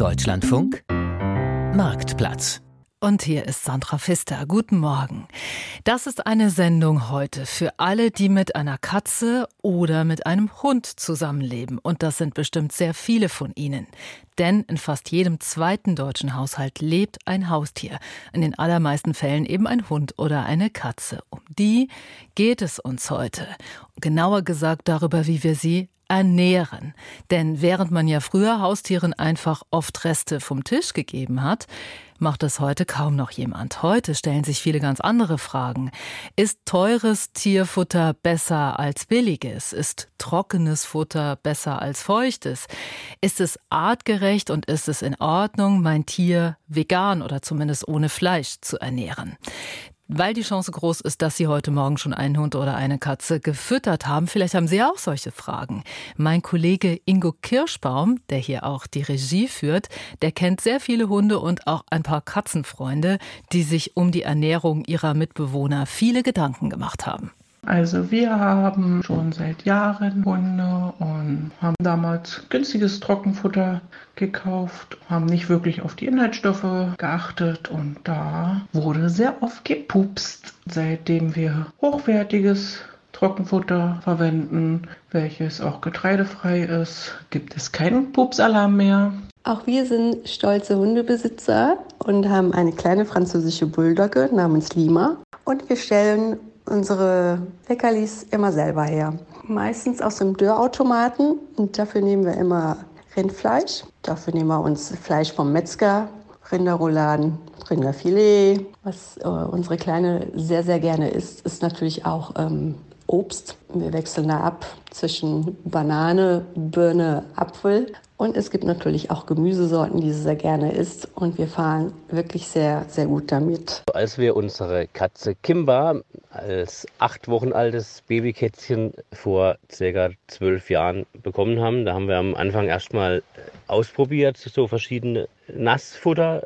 Deutschlandfunk Marktplatz und hier ist Sandra Pfister. Guten Morgen. Das ist eine Sendung heute für alle, die mit einer Katze oder mit einem Hund zusammenleben. Und das sind bestimmt sehr viele von Ihnen. Denn in fast jedem zweiten deutschen Haushalt lebt ein Haustier. In den allermeisten Fällen eben ein Hund oder eine Katze. Um die geht es uns heute. Genauer gesagt darüber, wie wir sie ernähren. Denn während man ja früher Haustieren einfach oft Reste vom Tisch gegeben hat, macht es heute kaum noch jemand. Heute stellen sich viele ganz andere Fragen. Ist teures Tierfutter besser als billiges? Ist trockenes Futter besser als feuchtes? Ist es artgerecht und ist es in Ordnung, mein Tier vegan oder zumindest ohne Fleisch zu ernähren? Weil die Chance groß ist, dass Sie heute Morgen schon einen Hund oder eine Katze gefüttert haben. Vielleicht haben Sie ja auch solche Fragen. Mein Kollege Ingo Kirschbaum, der hier auch die Regie führt, der kennt sehr viele Hunde und auch ein paar Katzenfreunde, die sich um die Ernährung ihrer Mitbewohner viele Gedanken gemacht haben. Also wir haben schon seit Jahren Hunde und haben damals günstiges Trockenfutter gekauft, haben nicht wirklich auf die Inhaltsstoffe geachtet und da wurde sehr oft gepupst. Seitdem wir hochwertiges Trockenfutter verwenden, welches auch getreidefrei ist, gibt es keinen Pupsalarm mehr. Auch wir sind stolze Hundebesitzer und haben eine kleine französische Bulldogge namens Lima. Und wir stellen unsere Leckerlis immer selber her. Meistens aus dem Dörrautomaten und dafür nehmen wir immer Rindfleisch. Dafür nehmen wir uns Fleisch vom Metzger, Rinderrouladen, Rinderfilet. Was äh, unsere Kleine sehr, sehr gerne isst, ist natürlich auch ähm, Obst. Wir wechseln da ab zwischen Banane, Birne, Apfel. Und es gibt natürlich auch Gemüsesorten, die sie sehr gerne isst. Und wir fahren wirklich sehr, sehr gut damit. Als wir unsere Katze Kimba als acht Wochen altes Babykätzchen vor circa zwölf Jahren bekommen haben. Da haben wir am Anfang erstmal ausprobiert, so verschiedene Nassfutter.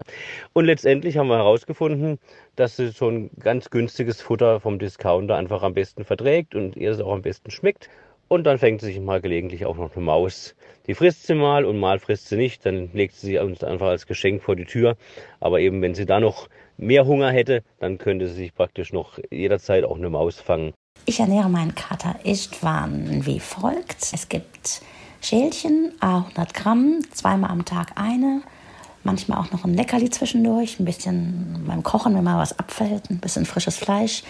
Und letztendlich haben wir herausgefunden, dass sie schon ganz günstiges Futter vom Discounter einfach am besten verträgt und ihr es auch am besten schmeckt. Und dann fängt sie sich mal gelegentlich auch noch eine Maus. Die frisst sie mal und mal frisst sie nicht. Dann legt sie sie uns einfach als Geschenk vor die Tür. Aber eben, wenn sie da noch mehr Hunger hätte, dann könnte sie sich praktisch noch jederzeit auch eine Maus fangen. Ich ernähre meinen Kater warm wie folgt. Es gibt Schälchen, 100 Gramm, zweimal am Tag eine. Manchmal auch noch ein Leckerli zwischendurch, ein bisschen beim Kochen, wenn mal was abfällt, ein bisschen frisches Fleisch,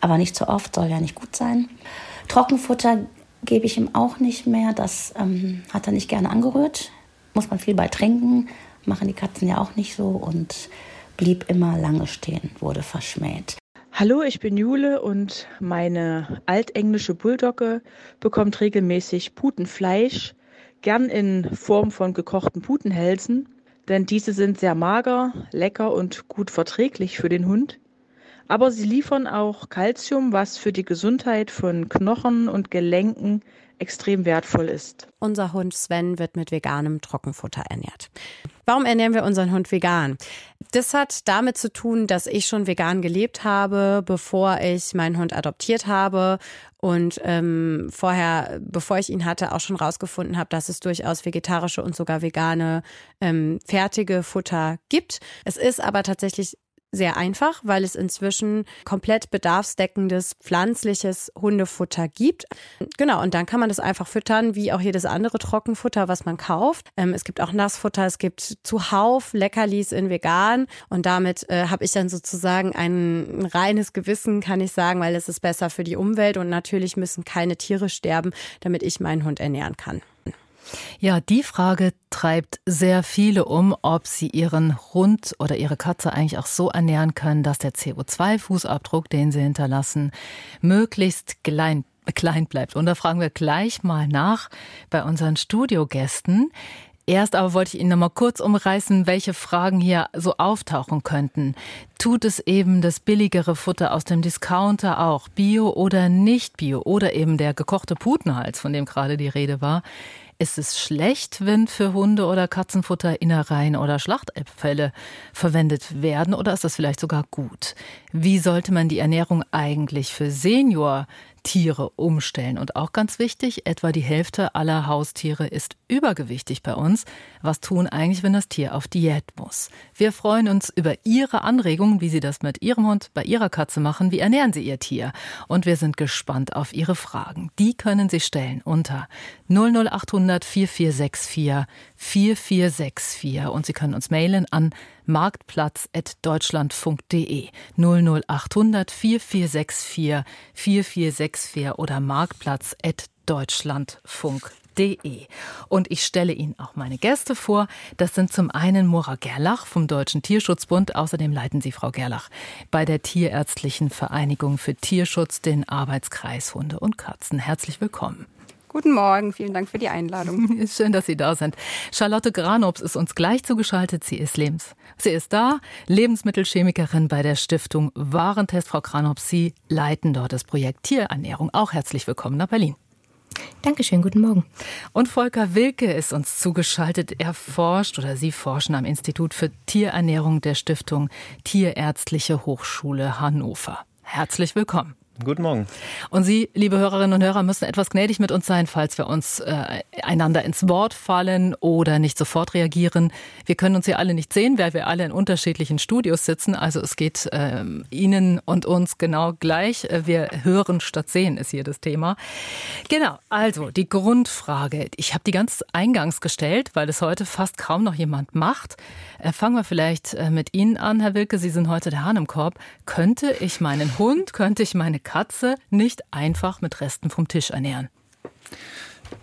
aber nicht zu oft, soll ja nicht gut sein. Trockenfutter gebe ich ihm auch nicht mehr, das ähm, hat er nicht gerne angerührt. Muss man viel bei trinken, machen die Katzen ja auch nicht so und blieb immer lange stehen, wurde verschmäht. Hallo, ich bin Jule und meine altenglische Bulldogge bekommt regelmäßig Putenfleisch, gern in Form von gekochten Putenhälsen, denn diese sind sehr mager, lecker und gut verträglich für den Hund. Aber sie liefern auch Kalzium, was für die Gesundheit von Knochen und Gelenken extrem wertvoll ist. Unser Hund Sven wird mit veganem Trockenfutter ernährt. Warum ernähren wir unseren Hund vegan? Das hat damit zu tun, dass ich schon vegan gelebt habe, bevor ich meinen Hund adoptiert habe und ähm, vorher, bevor ich ihn hatte, auch schon rausgefunden habe, dass es durchaus vegetarische und sogar vegane ähm, fertige Futter gibt. Es ist aber tatsächlich sehr einfach, weil es inzwischen komplett bedarfsdeckendes pflanzliches Hundefutter gibt. Genau, und dann kann man das einfach füttern, wie auch jedes andere Trockenfutter, was man kauft. Ähm, es gibt auch Nassfutter, es gibt zuhauf Leckerlis in vegan und damit äh, habe ich dann sozusagen ein reines Gewissen, kann ich sagen, weil es ist besser für die Umwelt und natürlich müssen keine Tiere sterben, damit ich meinen Hund ernähren kann. Ja, die Frage treibt sehr viele um, ob sie ihren Hund oder ihre Katze eigentlich auch so ernähren können, dass der CO2-Fußabdruck, den sie hinterlassen, möglichst klein, klein bleibt. Und da fragen wir gleich mal nach bei unseren Studiogästen. Erst aber wollte ich Ihnen noch mal kurz umreißen, welche Fragen hier so auftauchen könnten. Tut es eben das billigere Futter aus dem Discounter auch, Bio oder nicht Bio oder eben der gekochte Putenhals, von dem gerade die Rede war? Ist es schlecht, wenn für Hunde oder Katzenfutter Innereien oder Schlachtabfälle verwendet werden oder ist das vielleicht sogar gut? Wie sollte man die Ernährung eigentlich für Senior Tiere umstellen. Und auch ganz wichtig, etwa die Hälfte aller Haustiere ist übergewichtig bei uns. Was tun eigentlich, wenn das Tier auf Diät muss? Wir freuen uns über Ihre Anregungen, wie Sie das mit Ihrem Hund, bei Ihrer Katze machen. Wie ernähren Sie Ihr Tier? Und wir sind gespannt auf Ihre Fragen. Die können Sie stellen unter 00800 4464 4464 und Sie können uns mailen an marktplatz.deutschlandfunk.de 00800 4464 4464 oder marktplatz.deutschlandfunk.de. Und ich stelle Ihnen auch meine Gäste vor. Das sind zum einen Mora Gerlach vom Deutschen Tierschutzbund. Außerdem leiten Sie, Frau Gerlach, bei der Tierärztlichen Vereinigung für Tierschutz den Arbeitskreis Hunde und Katzen. Herzlich willkommen. Guten Morgen, vielen Dank für die Einladung. Ist schön, dass Sie da sind. Charlotte Granops ist uns gleich zugeschaltet. Sie ist Lebens. Sie ist da, Lebensmittelchemikerin bei der Stiftung Warentest. Frau Granops, Sie leiten dort das Projekt Tierernährung. Auch herzlich willkommen nach Berlin. Dankeschön, guten Morgen. Und Volker Wilke ist uns zugeschaltet. Er forscht oder Sie forschen am Institut für Tierernährung der Stiftung Tierärztliche Hochschule Hannover. Herzlich willkommen. Guten Morgen. Und Sie, liebe Hörerinnen und Hörer, müssen etwas gnädig mit uns sein, falls wir uns äh, einander ins Wort fallen oder nicht sofort reagieren. Wir können uns hier alle nicht sehen, weil wir alle in unterschiedlichen Studios sitzen. Also es geht äh, Ihnen und uns genau gleich. Äh, wir hören statt sehen ist hier das Thema. Genau, also die Grundfrage. Ich habe die ganz eingangs gestellt, weil es heute fast kaum noch jemand macht. Äh, fangen wir vielleicht äh, mit Ihnen an, Herr Wilke. Sie sind heute der Hahn im Korb. Könnte ich meinen Hund, könnte ich meine Katze nicht einfach mit Resten vom Tisch ernähren?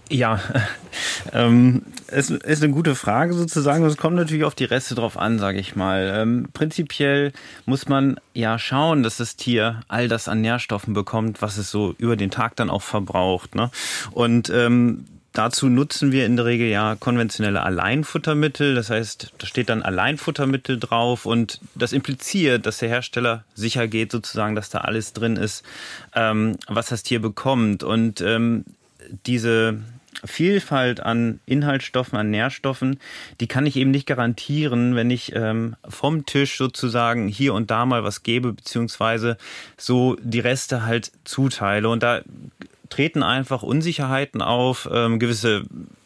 Ja, ähm, es ist eine gute Frage sozusagen. Es kommt natürlich auf die Reste drauf an, sage ich mal. Ähm, prinzipiell muss man ja schauen, dass das Tier all das an Nährstoffen bekommt, was es so über den Tag dann auch verbraucht. Ne? Und ähm, Dazu nutzen wir in der Regel ja konventionelle Alleinfuttermittel. Das heißt, da steht dann Alleinfuttermittel drauf und das impliziert, dass der Hersteller sicher geht, sozusagen, dass da alles drin ist, ähm, was das Tier bekommt. Und ähm, diese Vielfalt an Inhaltsstoffen, an Nährstoffen, die kann ich eben nicht garantieren, wenn ich ähm, vom Tisch sozusagen hier und da mal was gebe, beziehungsweise so die Reste halt zuteile. Und da treten einfach Unsicherheiten auf, ähm, gewisse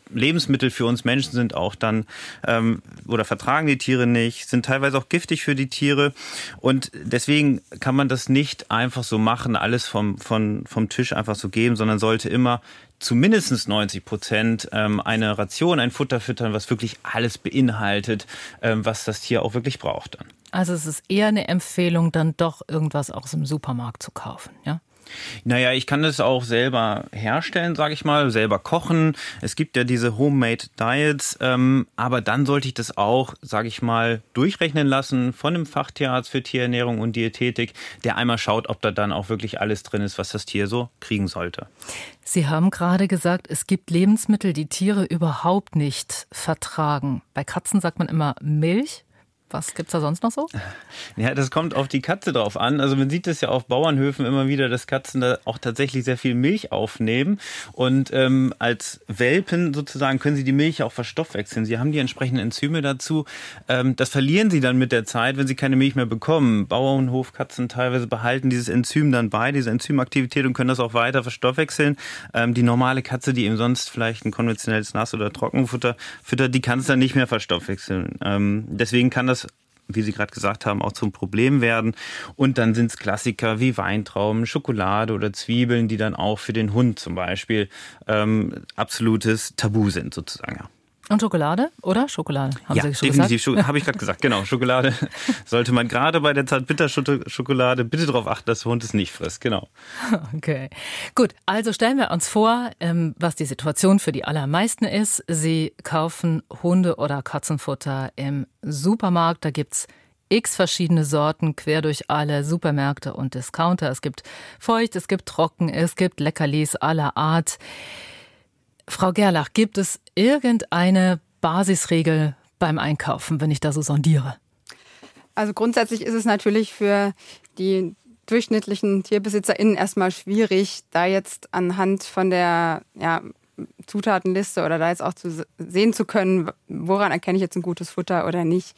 Lebensmittel für uns Menschen sind auch dann ähm, oder vertragen die Tiere nicht, sind teilweise auch giftig für die Tiere und deswegen kann man das nicht einfach so machen, alles vom, vom, vom Tisch einfach so geben, sondern sollte immer zu mindestens 90 Prozent ähm, eine Ration, ein Futter füttern, was wirklich alles beinhaltet, ähm, was das Tier auch wirklich braucht dann. Also es ist eher eine Empfehlung, dann doch irgendwas aus dem Supermarkt zu kaufen, ja? Naja, ich kann das auch selber herstellen, sage ich mal, selber kochen. Es gibt ja diese Homemade Diets, ähm, aber dann sollte ich das auch, sage ich mal, durchrechnen lassen von einem Fachtierarzt für Tierernährung und Diätetik, der einmal schaut, ob da dann auch wirklich alles drin ist, was das Tier so kriegen sollte. Sie haben gerade gesagt, es gibt Lebensmittel, die Tiere überhaupt nicht vertragen. Bei Katzen sagt man immer Milch. Was gibt es da sonst noch so? Ja, das kommt auf die Katze drauf an. Also man sieht es ja auf Bauernhöfen immer wieder, dass Katzen da auch tatsächlich sehr viel Milch aufnehmen. Und ähm, als Welpen sozusagen können sie die Milch auch verstoffwechseln. Sie haben die entsprechenden Enzyme dazu. Ähm, das verlieren sie dann mit der Zeit, wenn sie keine Milch mehr bekommen. Bauernhofkatzen teilweise behalten dieses Enzym dann bei, diese Enzymaktivität und können das auch weiter verstoffwechseln. Ähm, die normale Katze, die eben sonst vielleicht ein konventionelles Nass- oder Trockenfutter füttert, die kann es dann nicht mehr verstoffwechseln. Ähm, deswegen kann das wie Sie gerade gesagt haben, auch zum Problem werden. Und dann sind es Klassiker wie Weintrauben, Schokolade oder Zwiebeln, die dann auch für den Hund zum Beispiel ähm, absolutes Tabu sind sozusagen. Und Schokolade, oder? Schokolade, haben ja, Sie schon definitiv. Habe ich gerade gesagt, genau. Schokolade sollte man gerade bei der Zartbitterschokolade bitte darauf achten, dass der Hund es nicht frisst. Genau. Okay. Gut, also stellen wir uns vor, ähm, was die Situation für die allermeisten ist. Sie kaufen Hunde- oder Katzenfutter im Supermarkt. Da gibt's x verschiedene Sorten quer durch alle Supermärkte und Discounter. Es gibt feucht, es gibt trocken, es gibt Leckerlis aller Art. Frau Gerlach, gibt es irgendeine Basisregel beim Einkaufen, wenn ich da so sondiere? Also grundsätzlich ist es natürlich für die durchschnittlichen TierbesitzerInnen erstmal schwierig, da jetzt anhand von der ja, Zutatenliste oder da jetzt auch zu sehen zu können, woran erkenne ich jetzt ein gutes Futter oder nicht.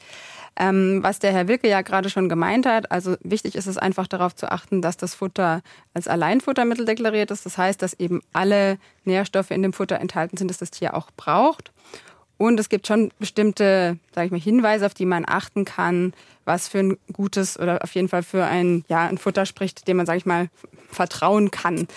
Ähm, was der Herr Wilke ja gerade schon gemeint hat, also wichtig ist es einfach darauf zu achten, dass das Futter als Alleinfuttermittel deklariert ist. Das heißt, dass eben alle Nährstoffe in dem Futter enthalten sind, das das Tier auch braucht. Und es gibt schon bestimmte, sage ich mal, Hinweise, auf die man achten kann, was für ein gutes oder auf jeden Fall für ein, ja, ein Futter spricht, dem man, sage ich mal, vertrauen kann.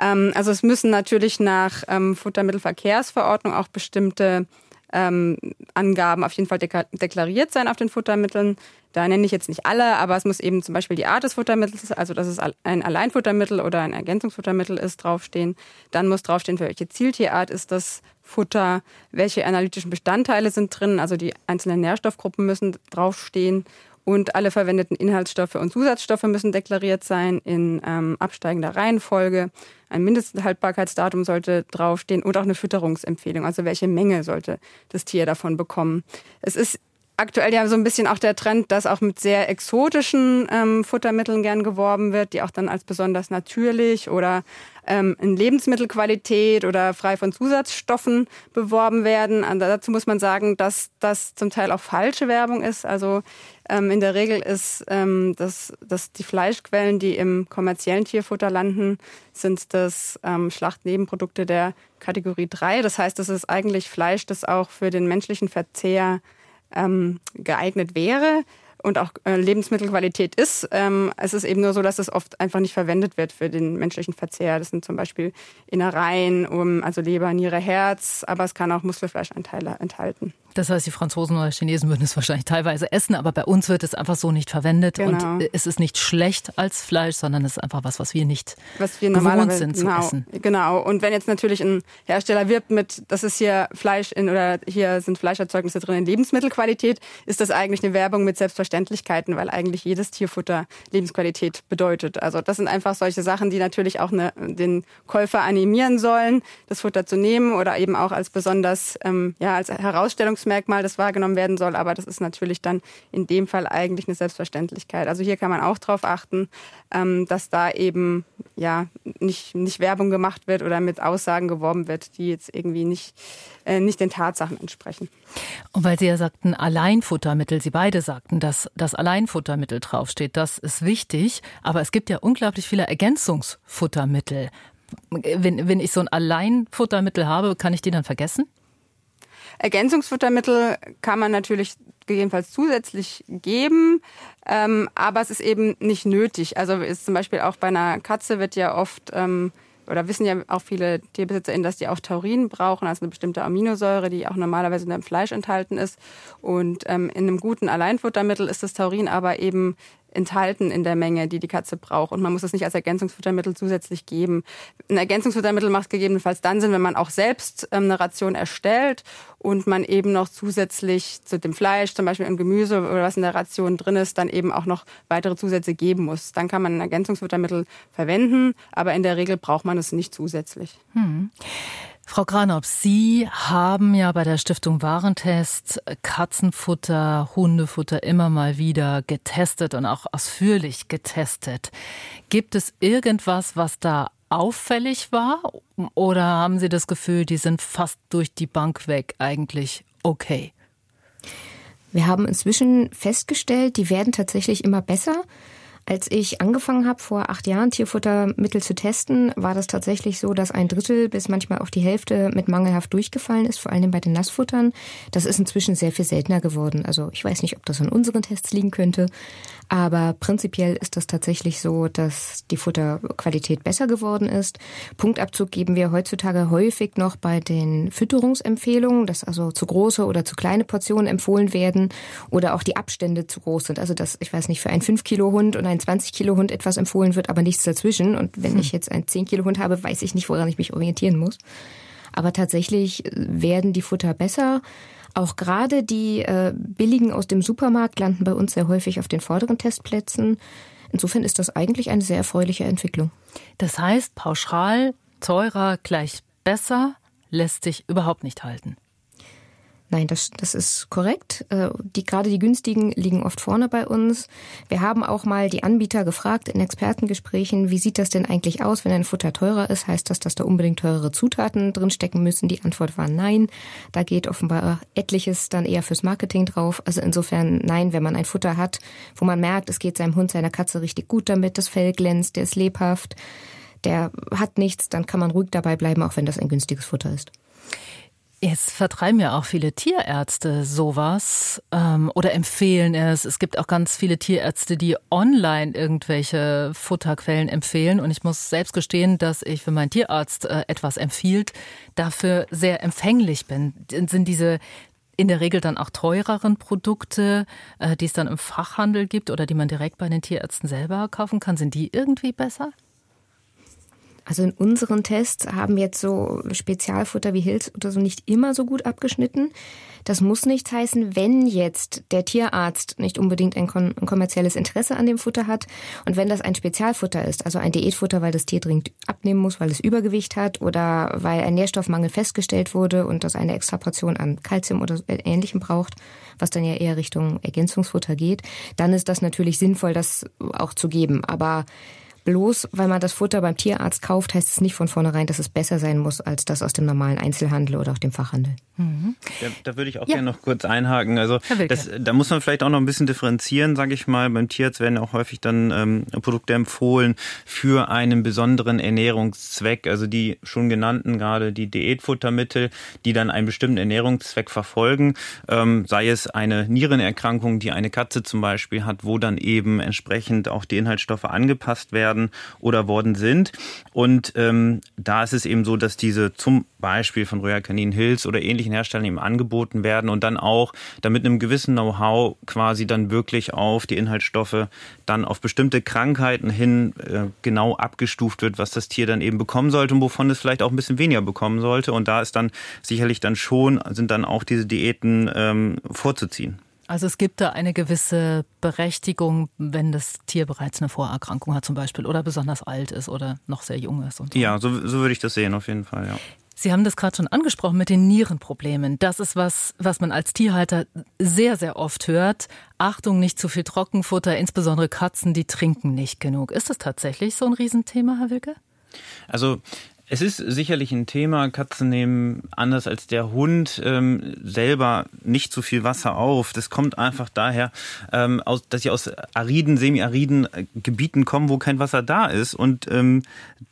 Ähm, also es müssen natürlich nach ähm, Futtermittelverkehrsverordnung auch bestimmte ähm, Angaben auf jeden Fall deklariert sein auf den Futtermitteln. Da nenne ich jetzt nicht alle, aber es muss eben zum Beispiel die Art des Futtermittels, also dass es ein Alleinfuttermittel oder ein Ergänzungsfuttermittel ist, draufstehen. Dann muss draufstehen, für welche Zieltierart ist das Futter, welche analytischen Bestandteile sind drin, also die einzelnen Nährstoffgruppen müssen draufstehen und alle verwendeten Inhaltsstoffe und Zusatzstoffe müssen deklariert sein in ähm, absteigender Reihenfolge. Ein Mindesthaltbarkeitsdatum sollte draufstehen und auch eine Fütterungsempfehlung, also welche Menge sollte das Tier davon bekommen. Es ist aktuell ja so ein bisschen auch der Trend, dass auch mit sehr exotischen ähm, Futtermitteln gern geworben wird, die auch dann als besonders natürlich oder ähm, in Lebensmittelqualität oder frei von Zusatzstoffen beworben werden. Und dazu muss man sagen, dass das zum Teil auch falsche Werbung ist. Also ähm, in der Regel ist, ähm, dass, dass die Fleischquellen, die im kommerziellen Tierfutter landen, sind das ähm, Schlachtnebenprodukte der Kategorie 3. Das heißt, es ist eigentlich Fleisch, das auch für den menschlichen Verzehr ähm, geeignet wäre und auch äh, Lebensmittelqualität ist. Ähm, es ist eben nur so, dass es oft einfach nicht verwendet wird für den menschlichen Verzehr. Das sind zum Beispiel Innereien, also Leber, Niere, Herz, aber es kann auch Muskelfleischanteile enthalten. Das heißt, die Franzosen oder Chinesen würden es wahrscheinlich teilweise essen, aber bei uns wird es einfach so nicht verwendet. Genau. Und es ist nicht schlecht als Fleisch, sondern es ist einfach was, was wir nicht was wir gewohnt sind genau, zu essen. Genau. Und wenn jetzt natürlich ein Hersteller wirbt mit, das ist hier Fleisch in oder hier sind Fleischerzeugnisse drin in Lebensmittelqualität, ist das eigentlich eine Werbung mit Selbstverständlichkeiten, weil eigentlich jedes Tierfutter Lebensqualität bedeutet. Also das sind einfach solche Sachen, die natürlich auch eine, den Käufer animieren sollen, das Futter zu nehmen oder eben auch als besonders ähm, ja als Herausstellungs Alleinstellungsmerkmal, das wahrgenommen werden soll, aber das ist natürlich dann in dem Fall eigentlich eine Selbstverständlichkeit. Also hier kann man auch darauf achten, ähm, dass da eben ja nicht, nicht Werbung gemacht wird oder mit Aussagen geworben wird, die jetzt irgendwie nicht, nicht den Tatsachen entsprechen. Und weil Sie ja sagten, Alleinfuttermittel, Sie beide sagten, dass das Alleinfuttermittel draufsteht, das ist wichtig, aber es gibt ja unglaublich viele Ergänzungsfuttermittel. Wenn, wenn ich so ein Alleinfuttermittel habe, kann ich die dann vergessen? Ergänzungsfuttermittel kann man natürlich gegebenenfalls zusätzlich geben, ähm, aber es ist eben nicht nötig. Also ist zum Beispiel auch bei einer Katze wird ja oft ähm, oder wissen ja auch viele TierbesitzerInnen, dass die auch Taurin brauchen, also eine bestimmte Aminosäure, die auch normalerweise in dem Fleisch enthalten ist. Und ähm, in einem guten Alleinfuttermittel ist das Taurin aber eben enthalten in der Menge, die die Katze braucht. Und man muss es nicht als Ergänzungsfuttermittel zusätzlich geben. Ein Ergänzungsfuttermittel macht gegebenenfalls dann Sinn, wenn man auch selbst ähm, eine Ration erstellt und man eben noch zusätzlich zu dem Fleisch, zum Beispiel im Gemüse oder was in der Ration drin ist, dann eben auch noch weitere Zusätze geben muss. Dann kann man ein Ergänzungsfuttermittel verwenden, aber in der Regel braucht man es nicht zusätzlich. Hm. Frau Granop, Sie haben ja bei der Stiftung Warentest Katzenfutter, Hundefutter immer mal wieder getestet und auch ausführlich getestet. Gibt es irgendwas, was da auffällig war? Oder haben Sie das Gefühl, die sind fast durch die Bank weg eigentlich okay? Wir haben inzwischen festgestellt, die werden tatsächlich immer besser. Als ich angefangen habe, vor acht Jahren Tierfuttermittel zu testen, war das tatsächlich so, dass ein Drittel bis manchmal auch die Hälfte mit mangelhaft durchgefallen ist, vor allem bei den Nassfuttern. Das ist inzwischen sehr viel seltener geworden. Also ich weiß nicht, ob das an unseren Tests liegen könnte, aber prinzipiell ist das tatsächlich so, dass die Futterqualität besser geworden ist. Punktabzug geben wir heutzutage häufig noch bei den Fütterungsempfehlungen, dass also zu große oder zu kleine Portionen empfohlen werden oder auch die Abstände zu groß sind. Also dass, ich weiß nicht, für einen 5 Kilo Hund und einen 20 Kilo Hund etwas empfohlen wird, aber nichts dazwischen. Und wenn hm. ich jetzt einen 10 Kilo Hund habe, weiß ich nicht, woran ich mich orientieren muss. Aber tatsächlich werden die Futter besser. Auch gerade die äh, billigen aus dem Supermarkt landen bei uns sehr häufig auf den vorderen Testplätzen. Insofern ist das eigentlich eine sehr erfreuliche Entwicklung. Das heißt, pauschal teurer gleich besser lässt sich überhaupt nicht halten. Nein, das, das ist korrekt. Äh, die, gerade die günstigen liegen oft vorne bei uns. Wir haben auch mal die Anbieter gefragt in Expertengesprächen, wie sieht das denn eigentlich aus, wenn ein Futter teurer ist? Heißt das, dass da unbedingt teurere Zutaten drinstecken müssen? Die Antwort war nein. Da geht offenbar etliches dann eher fürs Marketing drauf. Also insofern nein, wenn man ein Futter hat, wo man merkt, es geht seinem Hund, seiner Katze richtig gut damit, das Fell glänzt, der ist lebhaft, der hat nichts, dann kann man ruhig dabei bleiben, auch wenn das ein günstiges Futter ist. Jetzt vertreiben ja auch viele Tierärzte sowas ähm, oder empfehlen es. Es gibt auch ganz viele Tierärzte, die online irgendwelche Futterquellen empfehlen. Und ich muss selbst gestehen, dass ich, wenn mein Tierarzt äh, etwas empfiehlt, dafür sehr empfänglich bin. Sind diese in der Regel dann auch teureren Produkte, äh, die es dann im Fachhandel gibt oder die man direkt bei den Tierärzten selber kaufen kann, sind die irgendwie besser? Also in unseren Tests haben jetzt so Spezialfutter wie Hills oder so nicht immer so gut abgeschnitten. Das muss nichts heißen, wenn jetzt der Tierarzt nicht unbedingt ein, ein, kommerzielles Interesse an dem Futter hat und wenn das ein Spezialfutter ist, also ein Diätfutter, weil das Tier dringend abnehmen muss, weil es Übergewicht hat oder weil ein Nährstoffmangel festgestellt wurde und das eine Extraportion an Kalzium oder Ähnlichem braucht, was dann ja eher Richtung Ergänzungsfutter geht, dann ist das natürlich sinnvoll, das auch zu geben. Aber Bloß weil man das Futter beim Tierarzt kauft, heißt es nicht von vornherein, dass es besser sein muss als das aus dem normalen Einzelhandel oder auch dem Fachhandel. Mhm. Da, da, würde ich auch ja. gerne noch kurz einhaken. Also das, da muss man vielleicht auch noch ein bisschen differenzieren, sage ich mal. Beim Tierarzt werden auch häufig dann ähm, Produkte empfohlen für einen besonderen Ernährungszweck. Also die schon genannten, gerade die Diätfuttermittel, die dann einen bestimmten Ernährungszweck verfolgen. Ähm, sei es eine Nierenerkrankung, die eine Katze zum Beispiel hat, wo dann eben entsprechend auch die Inhaltsstoffe angepasst werden oder worden sind. Und ähm, da ist es eben so, dass diese zum Beispiel von Royal Canin Hills oder ähnlichen Herstellern eben angeboten werden und dann auch damit einem gewissen Know-how quasi dann wirklich auf die Inhaltsstoffe dann auf bestimmte Krankheiten hin äh, genau abgestuft wird, was das Tier dann eben bekommen sollte und wovon es vielleicht auch ein bisschen weniger bekommen sollte. Und da ist dann sicherlich dann schon, sind dann auch diese Diäten ähm, vorzuziehen. Also es gibt da eine gewisse Berechtigung, wenn das Tier bereits eine Vorerkrankung hat zum Beispiel oder besonders alt ist oder noch sehr jung ist. Und so. Ja, so, so würde ich das sehen auf jeden Fall, ja. Sie haben das gerade schon angesprochen mit den Nierenproblemen. Das ist was, was man als Tierhalter sehr, sehr oft hört. Achtung, nicht zu viel Trockenfutter, insbesondere Katzen, die trinken nicht genug. Ist das tatsächlich so ein Riesenthema, Herr Wilke? Also es ist sicherlich ein Thema. Katzen nehmen anders als der Hund ähm, selber nicht so viel Wasser auf. Das kommt einfach daher, ähm, aus, dass sie aus ariden, semi-ariden äh, Gebieten kommen, wo kein Wasser da ist und ähm,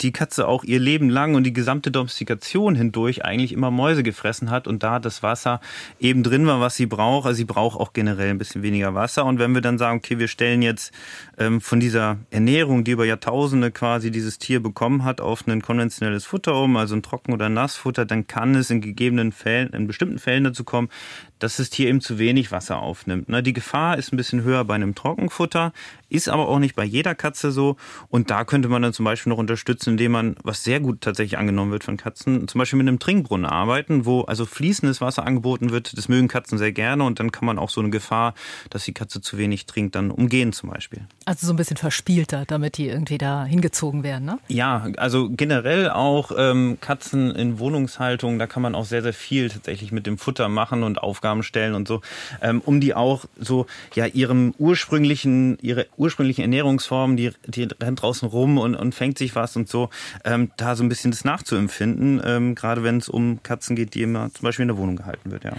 die Katze auch ihr Leben lang und die gesamte Domestikation hindurch eigentlich immer Mäuse gefressen hat und da das Wasser eben drin war, was sie braucht. Also sie braucht auch generell ein bisschen weniger Wasser. Und wenn wir dann sagen, okay, wir stellen jetzt von dieser Ernährung, die über Jahrtausende quasi dieses Tier bekommen hat, auf ein konventionelles Futter um, also ein Trocken- oder Nassfutter, dann kann es in gegebenen Fällen, in bestimmten Fällen dazu kommen, dass das Tier eben zu wenig Wasser aufnimmt. Ne? Die Gefahr ist ein bisschen höher bei einem Trockenfutter, ist aber auch nicht bei jeder Katze so. Und da könnte man dann zum Beispiel noch unterstützen, indem man, was sehr gut tatsächlich angenommen wird von Katzen, zum Beispiel mit einem Trinkbrunnen arbeiten, wo also fließendes Wasser angeboten wird. Das mögen Katzen sehr gerne und dann kann man auch so eine Gefahr, dass die Katze zu wenig trinkt, dann umgehen zum Beispiel. Also so ein bisschen verspielter, damit die irgendwie da hingezogen werden, ne? Ja, also generell auch ähm, Katzen in Wohnungshaltung, da kann man auch sehr, sehr viel tatsächlich mit dem Futter machen und Aufgaben Aufgaben stellen und so, ähm, um die auch so ja ihrem ursprünglichen, ihre ursprünglichen Ernährungsformen, die, die rennt draußen rum und, und fängt sich was und so, ähm, da so ein bisschen das nachzuempfinden, ähm, gerade wenn es um Katzen geht, die immer zum Beispiel in der Wohnung gehalten wird, ja.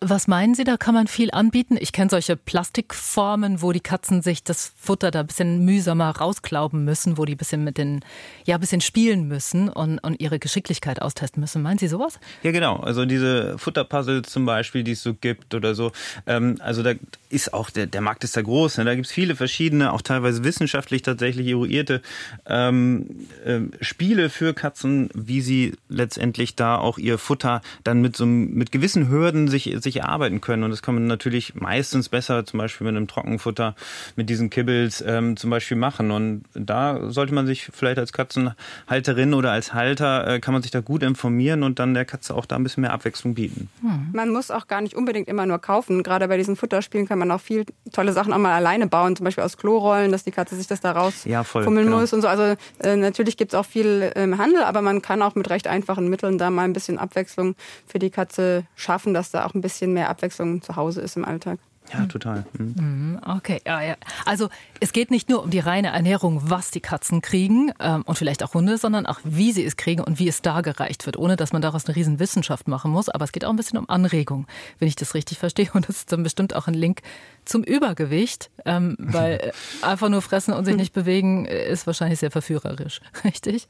Was meinen Sie, da kann man viel anbieten? Ich kenne solche Plastikformen, wo die Katzen sich das Futter da ein bisschen mühsamer rausklauben müssen, wo die ein bisschen mit den, ja, ein bisschen spielen müssen und, und ihre Geschicklichkeit austesten müssen. Meinen Sie sowas? Ja, genau. Also diese Futterpuzzles zum Beispiel, die es so gibt oder so. Ähm, also da ist auch der, der Markt ist da groß. Ne? Da gibt es viele verschiedene, auch teilweise wissenschaftlich tatsächlich eruierte ähm, äh, Spiele für Katzen, wie sie letztendlich da auch ihr Futter dann mit so mit gewissen Hürden sich, sich erarbeiten können. Und das kann man natürlich meistens besser, zum Beispiel mit einem Trockenfutter, mit diesen Kibbles ähm, zum Beispiel machen. Und da sollte man sich vielleicht als Katzenhalterin oder als Halter, äh, kann man sich da gut informieren und dann der Katze auch da ein bisschen mehr Abwechslung bieten. Hm. Man muss auch gar nicht unbedingt unbedingt immer nur kaufen. Gerade bei diesen Futterspielen kann man auch viel tolle Sachen auch mal alleine bauen, zum Beispiel aus Klorollen, dass die Katze sich das da rausfummeln ja, genau. muss und so. Also äh, natürlich gibt es auch viel im Handel, aber man kann auch mit recht einfachen Mitteln da mal ein bisschen Abwechslung für die Katze schaffen, dass da auch ein bisschen mehr Abwechslung zu Hause ist im Alltag. Ja, total. Mhm. mhm. Okay, ja, ja. Also es geht nicht nur um die reine Ernährung, was die Katzen kriegen ähm, und vielleicht auch Hunde, sondern auch wie sie es kriegen und wie es dargereicht wird, ohne dass man daraus eine riesen Wissenschaft machen muss. Aber es geht auch ein bisschen um Anregung, wenn ich das richtig verstehe. Und das ist dann bestimmt auch ein Link zum Übergewicht, ähm, weil einfach nur fressen und sich nicht bewegen ist wahrscheinlich sehr verführerisch, richtig?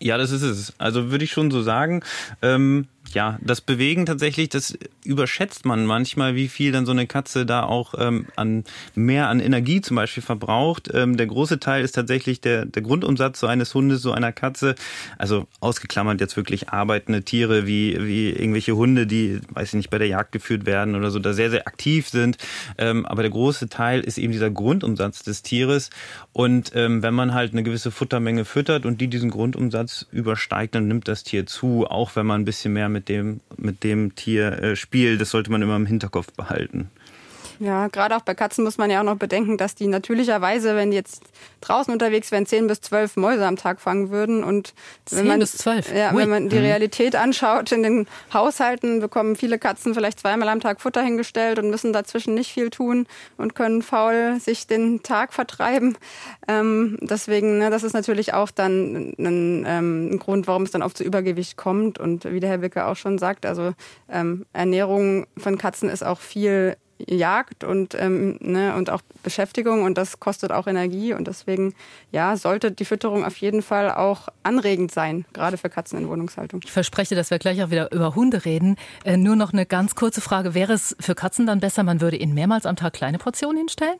Ja, das ist es. Also würde ich schon so sagen. Ähm, ja, das Bewegen tatsächlich, das überschätzt man manchmal, wie viel dann so eine Katze da auch ähm, an mehr an Energie zum Beispiel verbraucht. Ähm, der große Teil ist tatsächlich der, der Grundumsatz so eines Hundes, so einer Katze. Also ausgeklammert jetzt wirklich arbeitende Tiere wie, wie irgendwelche Hunde, die, weiß ich nicht, bei der Jagd geführt werden oder so, da sehr, sehr aktiv sind. Ähm, aber der große Teil ist eben dieser Grundumsatz des Tieres. Und ähm, wenn man halt eine gewisse Futtermenge füttert und die diesen Grundumsatz übersteigt, dann nimmt das Tier zu, auch wenn man ein bisschen mehr mit dem, mit dem Tier äh, spielt. Das sollte man immer im Hinterkopf behalten. Ja, gerade auch bei Katzen muss man ja auch noch bedenken, dass die natürlicherweise, wenn die jetzt draußen unterwegs wären, zehn bis zwölf Mäuse am Tag fangen würden. Und wenn man. Ja, wenn man die mhm. Realität anschaut, in den Haushalten bekommen viele Katzen vielleicht zweimal am Tag Futter hingestellt und müssen dazwischen nicht viel tun und können faul sich den Tag vertreiben. Ähm, deswegen, ne, das ist natürlich auch dann ein, ähm, ein Grund, warum es dann oft zu Übergewicht kommt. Und wie der Herr Wicke auch schon sagt, also ähm, Ernährung von Katzen ist auch viel Jagd und, ähm, ne, und auch Beschäftigung und das kostet auch Energie und deswegen ja, sollte die Fütterung auf jeden Fall auch anregend sein, gerade für Katzen in Wohnungshaltung. Ich verspreche, dass wir gleich auch wieder über Hunde reden. Äh, nur noch eine ganz kurze Frage. Wäre es für Katzen dann besser, man würde ihnen mehrmals am Tag kleine Portionen hinstellen?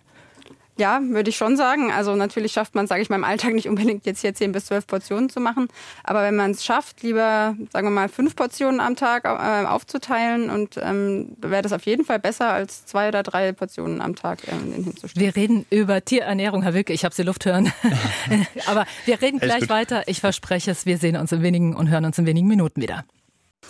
Ja, würde ich schon sagen. Also natürlich schafft man, sage ich mal, im Alltag nicht unbedingt jetzt hier 10 bis 12 Portionen zu machen. Aber wenn man es schafft, lieber, sagen wir mal, fünf Portionen am Tag äh, aufzuteilen und ähm, wäre das auf jeden Fall besser als zwei oder drei Portionen am Tag äh, hinzustellen. Wir reden über Tierernährung, Herr Wilke. Ich habe Sie Luft hören. Aber wir reden gleich weiter. Ich verspreche es. Wir sehen uns in wenigen und hören uns in wenigen Minuten wieder.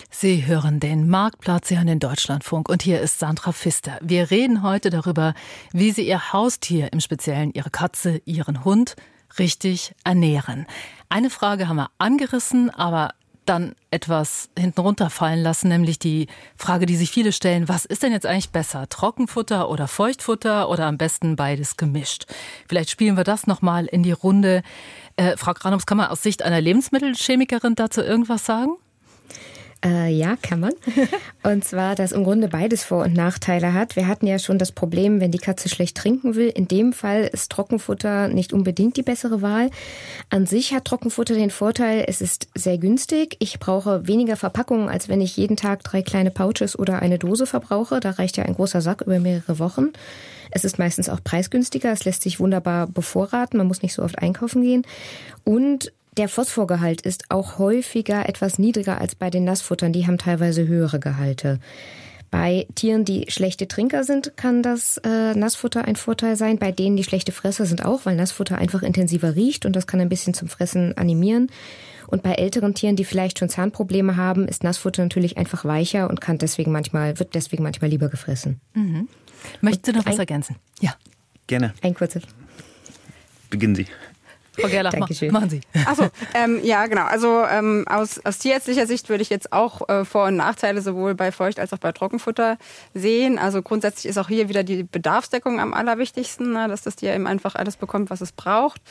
Sie hören den Marktplatz, Sie hören den Deutschlandfunk und hier ist Sandra Pfister. Wir reden heute darüber, wie Sie Ihr Haustier, im Speziellen Ihre Katze, Ihren Hund, richtig ernähren. Eine Frage haben wir angerissen, aber dann etwas hinten runterfallen lassen, nämlich die Frage, die sich viele stellen, was ist denn jetzt eigentlich besser, Trockenfutter oder Feuchtfutter oder am besten beides gemischt? Vielleicht spielen wir das nochmal in die Runde. Äh, Frau Granums, kann man aus Sicht einer Lebensmittelchemikerin dazu irgendwas sagen? Äh, ja, kann man. Und zwar, dass im Grunde beides Vor- und Nachteile hat. Wir hatten ja schon das Problem, wenn die Katze schlecht trinken will. In dem Fall ist Trockenfutter nicht unbedingt die bessere Wahl. An sich hat Trockenfutter den Vorteil, es ist sehr günstig. Ich brauche weniger Verpackungen, als wenn ich jeden Tag drei kleine Pouches oder eine Dose verbrauche. Da reicht ja ein großer Sack über mehrere Wochen. Es ist meistens auch preisgünstiger. Es lässt sich wunderbar bevorraten. Man muss nicht so oft einkaufen gehen. Und der Phosphorgehalt ist auch häufiger etwas niedriger als bei den Nassfuttern. Die haben teilweise höhere Gehalte. Bei Tieren, die schlechte Trinker sind, kann das äh, Nassfutter ein Vorteil sein. Bei denen, die schlechte Fresser sind auch, weil Nassfutter einfach intensiver riecht und das kann ein bisschen zum Fressen animieren. Und bei älteren Tieren, die vielleicht schon Zahnprobleme haben, ist Nassfutter natürlich einfach weicher und kann deswegen manchmal, wird deswegen manchmal lieber gefressen. Mhm. Möchten Sie noch was ergänzen? Ja. Gerne. Ein kurzes. Beginnen Sie. Frau Gerlach, Dankeschön. machen Sie. Achso, ähm, ja, genau. Also ähm, aus, aus tierärztlicher Sicht würde ich jetzt auch äh, Vor- und Nachteile sowohl bei Feucht- als auch bei Trockenfutter sehen. Also grundsätzlich ist auch hier wieder die Bedarfsdeckung am allerwichtigsten, ne, dass das Tier eben einfach alles bekommt, was es braucht.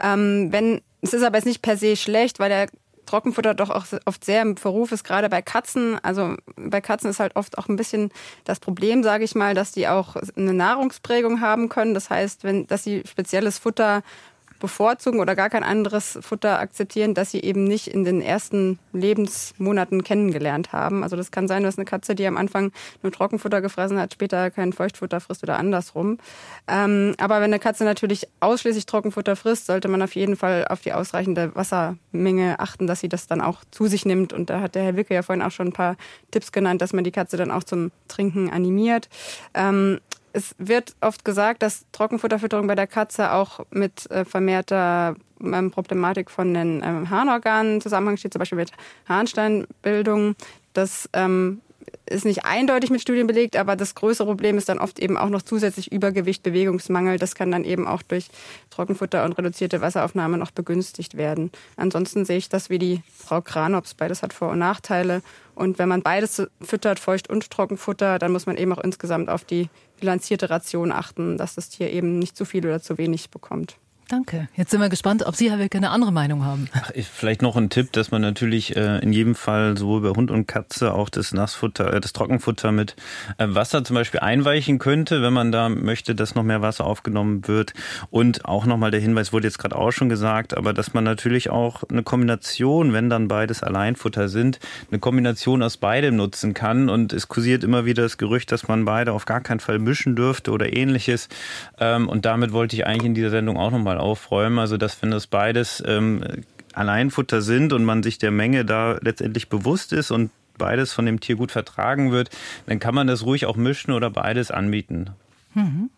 Ähm, wenn es ist aber jetzt nicht per se schlecht, weil der Trockenfutter doch auch oft sehr im Verruf ist, gerade bei Katzen. Also bei Katzen ist halt oft auch ein bisschen das Problem, sage ich mal, dass die auch eine Nahrungsprägung haben können. Das heißt, wenn, dass sie spezielles Futter bevorzugen oder gar kein anderes Futter akzeptieren, das sie eben nicht in den ersten Lebensmonaten kennengelernt haben. Also das kann sein, dass eine Katze, die am Anfang nur Trockenfutter gefressen hat, später kein Feuchtfutter frisst oder andersrum. Ähm, aber wenn eine Katze natürlich ausschließlich Trockenfutter frisst, sollte man auf jeden Fall auf die ausreichende Wassermenge achten, dass sie das dann auch zu sich nimmt. Und da hat der Herr Wicke ja vorhin auch schon ein paar Tipps genannt, dass man die Katze dann auch zum Trinken animiert. Ähm, es wird oft gesagt, dass Trockenfutterfütterung bei der Katze auch mit äh, vermehrter ähm, Problematik von den ähm, Harnorganen in Zusammenhang steht, zum Beispiel mit Harnsteinbildung. Das ähm, ist nicht eindeutig mit Studien belegt, aber das größere Problem ist dann oft eben auch noch zusätzlich Übergewicht, Bewegungsmangel. Das kann dann eben auch durch Trockenfutter und reduzierte Wasseraufnahme noch begünstigt werden. Ansonsten sehe ich das wie die Frau Kranops. Beides hat Vor- und Nachteile. Und wenn man beides füttert, Feucht- und Trockenfutter, dann muss man eben auch insgesamt auf die bilanzierte Ration achten, dass das Tier eben nicht zu viel oder zu wenig bekommt. Danke. Jetzt sind wir gespannt, ob Sie, Herr Wilke, eine andere Meinung haben. Ach, vielleicht noch ein Tipp, dass man natürlich äh, in jedem Fall sowohl bei Hund und Katze auch das Nassfutter, äh, das Trockenfutter mit äh, Wasser zum Beispiel einweichen könnte, wenn man da möchte, dass noch mehr Wasser aufgenommen wird. Und auch nochmal der Hinweis, wurde jetzt gerade auch schon gesagt, aber dass man natürlich auch eine Kombination, wenn dann beides Alleinfutter sind, eine Kombination aus beidem nutzen kann. Und es kursiert immer wieder das Gerücht, dass man beide auf gar keinen Fall mischen dürfte oder ähnliches. Ähm, und damit wollte ich eigentlich in dieser Sendung auch nochmal mal aufräumen. Also, dass wenn das beides ähm, Alleinfutter sind und man sich der Menge da letztendlich bewusst ist und beides von dem Tier gut vertragen wird, dann kann man das ruhig auch mischen oder beides anbieten. Mhm.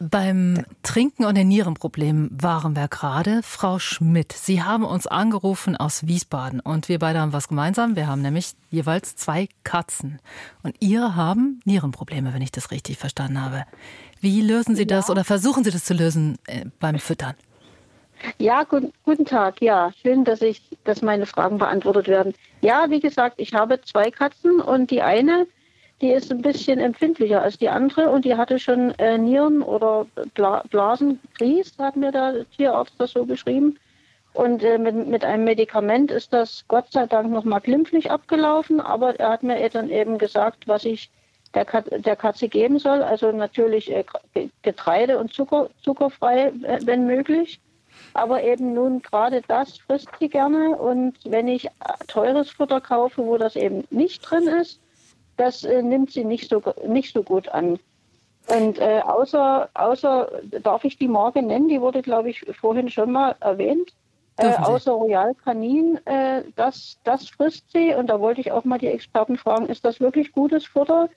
Beim Trinken und den Nierenproblemen waren wir gerade. Frau Schmidt, Sie haben uns angerufen aus Wiesbaden und wir beide haben was gemeinsam. Wir haben nämlich jeweils zwei Katzen. Und Ihre haben Nierenprobleme, wenn ich das richtig verstanden habe. Wie lösen Sie das oder versuchen Sie das zu lösen äh, beim Füttern? Ja, guten, guten Tag. Ja, schön, dass ich, dass meine Fragen beantwortet werden. Ja, wie gesagt, ich habe zwei Katzen und die eine, die ist ein bisschen empfindlicher als die andere und die hatte schon äh, Nieren- oder Bla Blasenkries, hat mir der Tierarzt das so beschrieben. Und äh, mit, mit einem Medikament ist das Gott sei Dank nochmal glimpflich abgelaufen, aber er hat mir dann eben gesagt, was ich der, der Katze geben soll. Also natürlich äh, Getreide und Zucker, zuckerfrei, wenn möglich. Aber eben nun gerade das frisst sie gerne. Und wenn ich teures Futter kaufe, wo das eben nicht drin ist, das äh, nimmt sie nicht so, nicht so gut an. Und äh, außer, außer, darf ich die Marke nennen? Die wurde, glaube ich, vorhin schon mal erwähnt. Äh, außer Royal Canin, äh, das, das frisst sie. Und da wollte ich auch mal die Experten fragen, ist das wirklich gutes Futter?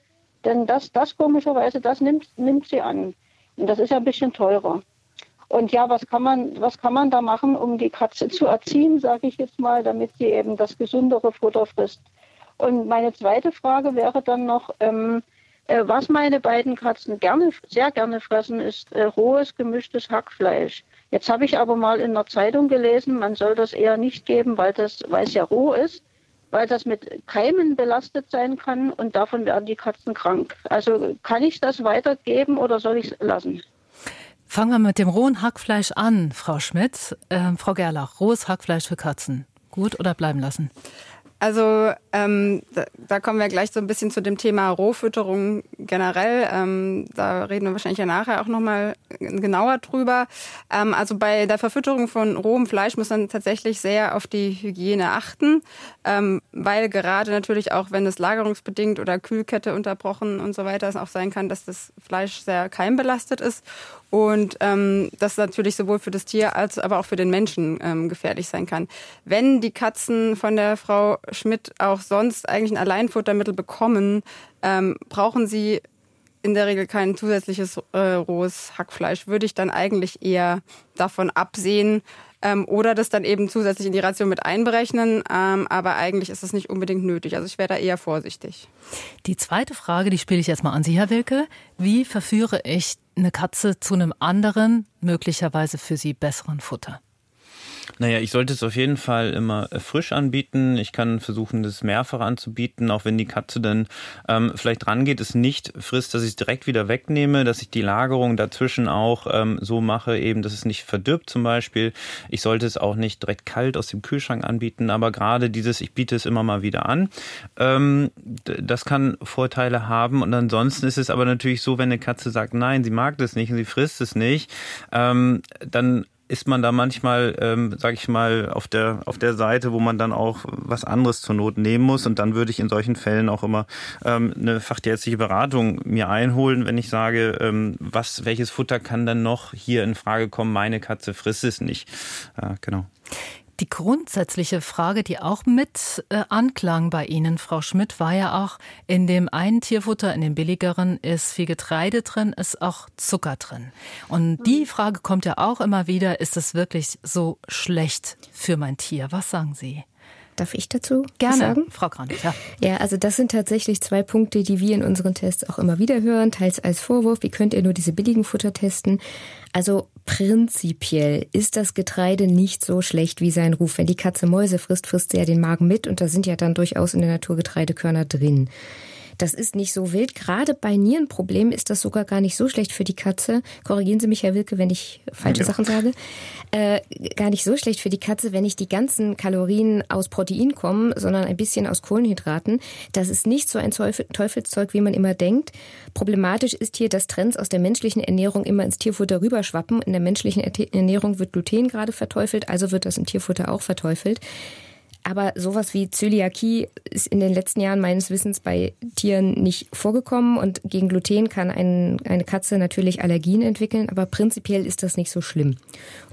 Denn das, das komischerweise, das nimmt, nimmt sie an. Und das ist ja ein bisschen teurer. Und ja, was kann man, was kann man da machen, um die Katze zu erziehen, sage ich jetzt mal, damit sie eben das gesündere Futter frisst? Und meine zweite Frage wäre dann noch, ähm, äh, was meine beiden Katzen gerne, sehr gerne fressen, ist äh, rohes, gemischtes Hackfleisch. Jetzt habe ich aber mal in der Zeitung gelesen, man soll das eher nicht geben, weil das, weil es ja roh ist weil das mit Keimen belastet sein kann und davon werden die Katzen krank. Also kann ich das weitergeben oder soll ich es lassen? Fangen wir mit dem rohen Hackfleisch an, Frau Schmidt. Äh, Frau Gerlach, rohes Hackfleisch für Katzen. Gut oder bleiben lassen? Also ähm, da, da, kommen wir gleich so ein bisschen zu dem Thema Rohfütterung generell. Ähm, da reden wir wahrscheinlich ja nachher auch nochmal genauer drüber. Ähm, also bei der Verfütterung von rohem Fleisch muss man tatsächlich sehr auf die Hygiene achten, ähm, weil gerade natürlich auch, wenn es lagerungsbedingt oder Kühlkette unterbrochen und so weiter es auch sein kann, dass das Fleisch sehr keimbelastet ist und ähm, das natürlich sowohl für das Tier als aber auch für den Menschen ähm, gefährlich sein kann. Wenn die Katzen von der Frau Schmidt auch sonst eigentlich ein Alleinfuttermittel bekommen, ähm, brauchen sie in der Regel kein zusätzliches äh, rohes Hackfleisch. Würde ich dann eigentlich eher davon absehen ähm, oder das dann eben zusätzlich in die Ration mit einberechnen. Ähm, aber eigentlich ist es nicht unbedingt nötig. Also ich wäre da eher vorsichtig. Die zweite Frage, die spiele ich jetzt mal an Sie, Herr Wilke. Wie verführe ich eine Katze zu einem anderen, möglicherweise für sie besseren Futter? Naja, ich sollte es auf jeden Fall immer äh, frisch anbieten. Ich kann versuchen, das mehrfach anzubieten, auch wenn die Katze dann ähm, vielleicht rangeht, es nicht frisst, dass ich es direkt wieder wegnehme, dass ich die Lagerung dazwischen auch ähm, so mache, eben, dass es nicht verdirbt zum Beispiel. Ich sollte es auch nicht direkt kalt aus dem Kühlschrank anbieten, aber gerade dieses, ich biete es immer mal wieder an, ähm, das kann Vorteile haben. Und ansonsten ist es aber natürlich so, wenn eine Katze sagt, nein, sie mag das nicht und sie frisst es nicht, ähm, dann ist man da manchmal, ähm, sage ich mal, auf der auf der Seite, wo man dann auch was anderes zur Not nehmen muss. Und dann würde ich in solchen Fällen auch immer ähm, eine fachtierärztliche Beratung mir einholen, wenn ich sage, ähm, was welches Futter kann denn noch hier in Frage kommen? Meine Katze frisst es nicht. Ja, genau. Die grundsätzliche Frage, die auch mit äh, anklang bei Ihnen, Frau Schmidt, war ja auch, in dem einen Tierfutter, in dem billigeren, ist viel Getreide drin, ist auch Zucker drin. Und die mhm. Frage kommt ja auch immer wieder, ist es wirklich so schlecht für mein Tier? Was sagen Sie? Darf ich dazu Gerne, sagen? Frau Kranich. Ja. ja, also das sind tatsächlich zwei Punkte, die wir in unseren Tests auch immer wieder hören, teils als Vorwurf, wie könnt ihr nur diese billigen Futter testen? Also prinzipiell ist das Getreide nicht so schlecht wie sein Ruf. Wenn die Katze Mäuse frisst, frisst sie ja den Magen mit und da sind ja dann durchaus in der Natur Getreidekörner drin. Das ist nicht so wild. Gerade bei Nierenproblemen ist das sogar gar nicht so schlecht für die Katze. Korrigieren Sie mich, Herr Wilke, wenn ich falsche ja. Sachen sage. Äh, gar nicht so schlecht für die Katze, wenn nicht die ganzen Kalorien aus Protein kommen, sondern ein bisschen aus Kohlenhydraten. Das ist nicht so ein Teufelszeug, wie man immer denkt. Problematisch ist hier, dass Trends aus der menschlichen Ernährung immer ins Tierfutter rüberschwappen. In der menschlichen Ernährung wird Gluten gerade verteufelt, also wird das im Tierfutter auch verteufelt. Aber sowas wie Zöliakie ist in den letzten Jahren meines Wissens bei Tieren nicht vorgekommen. Und gegen Gluten kann ein, eine Katze natürlich Allergien entwickeln, aber prinzipiell ist das nicht so schlimm.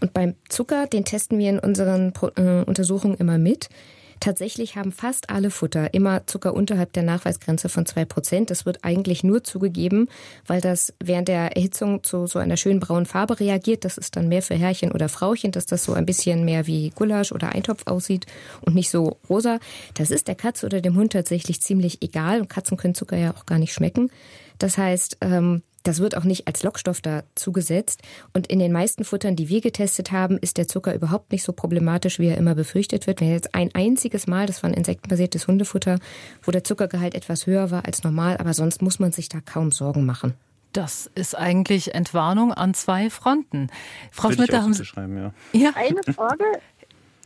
Und beim Zucker, den testen wir in unseren äh, Untersuchungen immer mit. Tatsächlich haben fast alle Futter immer Zucker unterhalb der Nachweisgrenze von zwei Prozent. Das wird eigentlich nur zugegeben, weil das während der Erhitzung zu so einer schönen braunen Farbe reagiert. Das ist dann mehr für Herrchen oder Frauchen, dass das so ein bisschen mehr wie Gulasch oder Eintopf aussieht und nicht so rosa. Das ist der Katze oder dem Hund tatsächlich ziemlich egal. Katzen können Zucker ja auch gar nicht schmecken. Das heißt, ähm, das wird auch nicht als Lockstoff da zugesetzt. Und in den meisten Futtern, die wir getestet haben, ist der Zucker überhaupt nicht so problematisch, wie er immer befürchtet wird. Wenn jetzt ein einziges Mal, das war ein insektenbasiertes Hundefutter, wo der Zuckergehalt etwas höher war als normal, aber sonst muss man sich da kaum Sorgen machen. Das ist eigentlich Entwarnung an zwei Fronten. Frau Schmidt, haben Sie. Ja. ja. Eine Frage.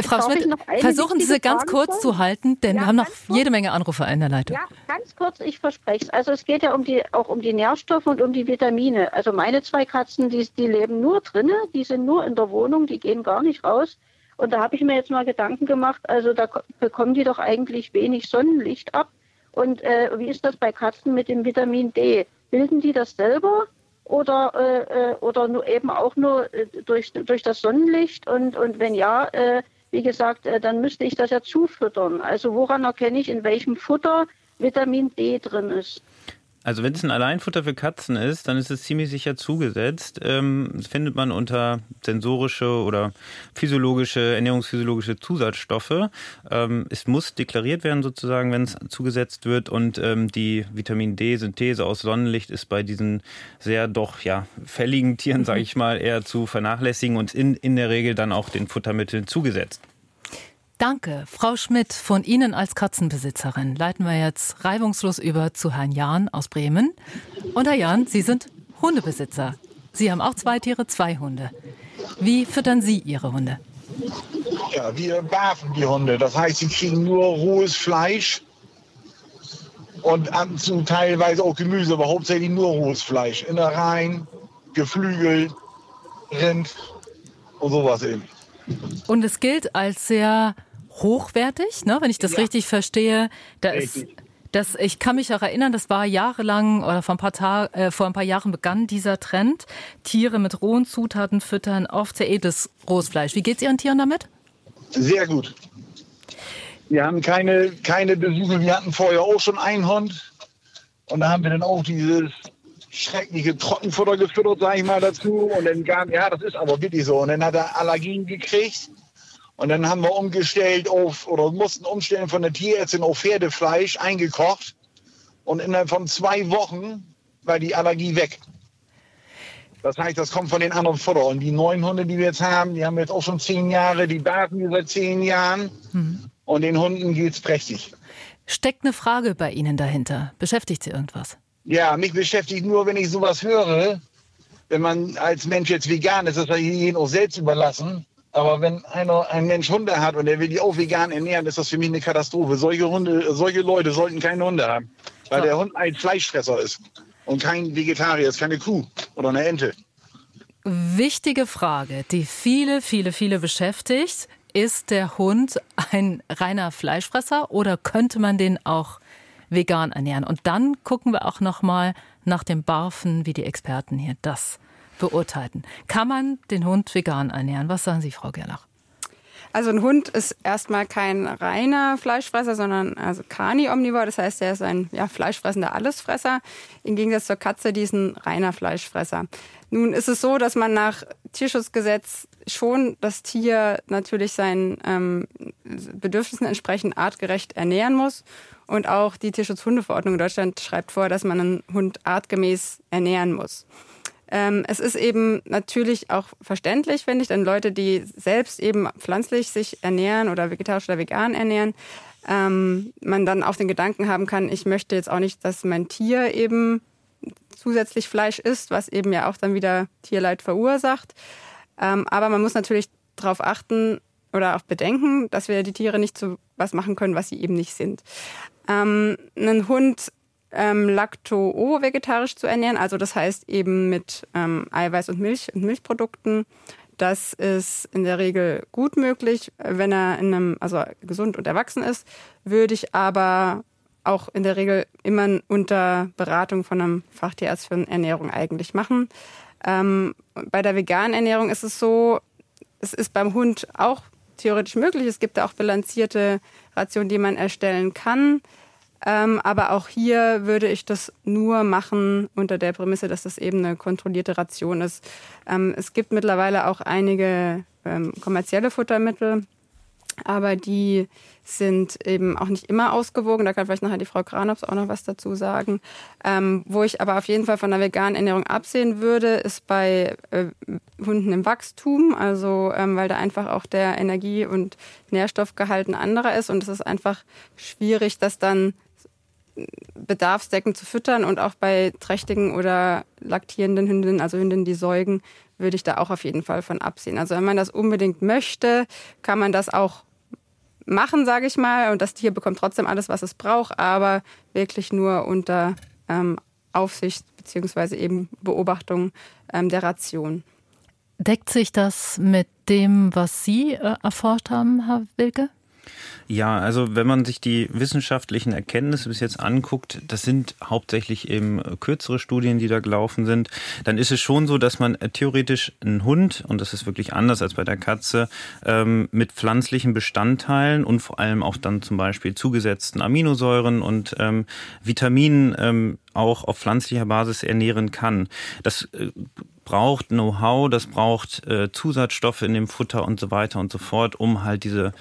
Frau Schmidt, versuchen Sie sie ganz Frage kurz zu halten, denn ja, wir haben noch jede Menge Anrufe in der Leitung. Ja, ganz kurz, ich verspreche es. Also es geht ja um die, auch um die Nährstoffe und um die Vitamine. Also meine zwei Katzen, die, die leben nur drinnen, die sind nur in der Wohnung, die gehen gar nicht raus. Und da habe ich mir jetzt mal Gedanken gemacht, also da bekommen die doch eigentlich wenig Sonnenlicht ab. Und äh, wie ist das bei Katzen mit dem Vitamin D? Bilden die das selber oder, äh, äh oder nur eben auch nur äh, durch, durch das Sonnenlicht? Und, und wenn ja, äh, wie gesagt, äh, dann müsste ich das ja zufüttern. Also woran erkenne ich, in welchem Futter Vitamin D drin ist? Also wenn es ein Alleinfutter für Katzen ist, dann ist es ziemlich sicher zugesetzt. Ähm, das findet man unter sensorische oder physiologische, ernährungsphysiologische Zusatzstoffe. Ähm, es muss deklariert werden sozusagen, wenn es zugesetzt wird. Und ähm, die Vitamin D-Synthese aus Sonnenlicht ist bei diesen sehr doch ja fälligen Tieren, sage ich mal, eher zu vernachlässigen und in, in der Regel dann auch den Futtermitteln zugesetzt. Danke, Frau Schmidt. Von Ihnen als Katzenbesitzerin leiten wir jetzt reibungslos über zu Herrn Jahn aus Bremen. Und Herr Jahn, Sie sind Hundebesitzer. Sie haben auch zwei Tiere, zwei Hunde. Wie füttern Sie Ihre Hunde? Ja, wir barfen die Hunde. Das heißt, sie kriegen nur rohes Fleisch und ab und zu teilweise auch Gemüse, aber hauptsächlich nur rohes Fleisch. Innereien, Geflügel, Rind und sowas eben. Und es gilt als sehr hochwertig, ne, wenn ich das ja. richtig verstehe. Da ist, das, ich kann mich auch erinnern, das war jahrelang oder vor ein paar Tagen, äh, vor ein paar Jahren begann dieser Trend. Tiere mit rohen Zutaten füttern, oft sehr edles rohes Fleisch. Wie geht es Ihren Tieren damit? Sehr gut. Wir haben keine, keine Besuche. Wir hatten vorher auch schon einen Hund. Und da haben wir dann auch dieses schreckliche Trockenfutter gefüttert, sage ich mal dazu. Und dann gab, ja, das ist aber wirklich so. Und dann hat er Allergien gekriegt. Und dann haben wir umgestellt auf, oder mussten umstellen von der Tierärztin auf Pferdefleisch, eingekocht. Und innerhalb von zwei Wochen war die Allergie weg. Das heißt, das kommt von den anderen Futter. Und die neuen Hunde, die wir jetzt haben, die haben jetzt auch schon zehn Jahre, die baden wir seit zehn Jahren. Mhm. Und den Hunden geht es prächtig. Steckt eine Frage bei Ihnen dahinter? Beschäftigt Sie irgendwas? Ja, mich beschäftigt nur, wenn ich sowas höre, wenn man als Mensch jetzt vegan ist, das ist ja jedem auch selbst überlassen. Aber wenn einer, ein Mensch Hunde hat und der will die auch vegan ernähren, ist das für mich eine Katastrophe. Solche Hunde, solche Leute sollten keine Hunde haben. Weil so. der Hund ein Fleischfresser ist und kein Vegetarier ist, keine Kuh oder eine Ente. Wichtige Frage, die viele, viele, viele beschäftigt. Ist der Hund ein reiner Fleischfresser oder könnte man den auch vegan ernähren? Und dann gucken wir auch noch mal nach dem Barfen, wie die Experten hier das beurteilen. Kann man den Hund vegan ernähren? Was sagen Sie, Frau Gerlach? Also ein Hund ist erstmal kein reiner Fleischfresser, sondern also Carni-Omnivor. Das heißt, er ist ein ja, fleischfressender Allesfresser. Im Gegensatz zur Katze, die ist ein reiner Fleischfresser. Nun ist es so, dass man nach Tierschutzgesetz schon das Tier natürlich seinen ähm, Bedürfnissen entsprechend artgerecht ernähren muss. Und auch die Tierschutzhundeverordnung in Deutschland schreibt vor, dass man einen Hund artgemäß ernähren muss. Ähm, es ist eben natürlich auch verständlich, finde ich, denn Leute, die selbst eben pflanzlich sich ernähren oder vegetarisch oder vegan ernähren, ähm, man dann auch den Gedanken haben kann, ich möchte jetzt auch nicht, dass mein Tier eben zusätzlich Fleisch isst, was eben ja auch dann wieder Tierleid verursacht. Ähm, aber man muss natürlich darauf achten oder auch bedenken, dass wir die Tiere nicht zu was machen können, was sie eben nicht sind. Ähm, ein Hund ähm, lacto-vegetarisch zu ernähren. Also das heißt eben mit ähm, Eiweiß und Milch und Milchprodukten. Das ist in der Regel gut möglich, wenn er in einem, also gesund und erwachsen ist. Würde ich aber auch in der Regel immer unter Beratung von einem Fachtierarzt für Ernährung eigentlich machen. Ähm, bei der veganen Ernährung ist es so, es ist beim Hund auch theoretisch möglich. Es gibt da auch bilanzierte Rationen, die man erstellen kann. Ähm, aber auch hier würde ich das nur machen unter der Prämisse, dass das eben eine kontrollierte Ration ist. Ähm, es gibt mittlerweile auch einige ähm, kommerzielle Futtermittel, aber die sind eben auch nicht immer ausgewogen. Da kann vielleicht nachher die Frau Granops auch noch was dazu sagen. Ähm, wo ich aber auf jeden Fall von der veganen Ernährung absehen würde, ist bei äh, Hunden im Wachstum. Also ähm, weil da einfach auch der Energie- und Nährstoffgehalt ein anderer ist. Und es ist einfach schwierig, das dann bedarfsdeckend zu füttern und auch bei trächtigen oder laktierenden Hündinnen, also Hündinnen, die säugen, würde ich da auch auf jeden Fall von absehen. Also wenn man das unbedingt möchte, kann man das auch machen, sage ich mal, und das Tier bekommt trotzdem alles, was es braucht, aber wirklich nur unter ähm, Aufsicht beziehungsweise eben Beobachtung ähm, der Ration. Deckt sich das mit dem, was Sie äh, erforscht haben, Herr Wilke? Ja, also wenn man sich die wissenschaftlichen Erkenntnisse bis jetzt anguckt, das sind hauptsächlich eben kürzere Studien, die da gelaufen sind, dann ist es schon so, dass man theoretisch einen Hund, und das ist wirklich anders als bei der Katze, ähm, mit pflanzlichen Bestandteilen und vor allem auch dann zum Beispiel zugesetzten Aminosäuren und ähm, Vitaminen ähm, auch auf pflanzlicher Basis ernähren kann. Das äh, braucht Know-how, das braucht äh, Zusatzstoffe in dem Futter und so weiter und so fort, um halt diese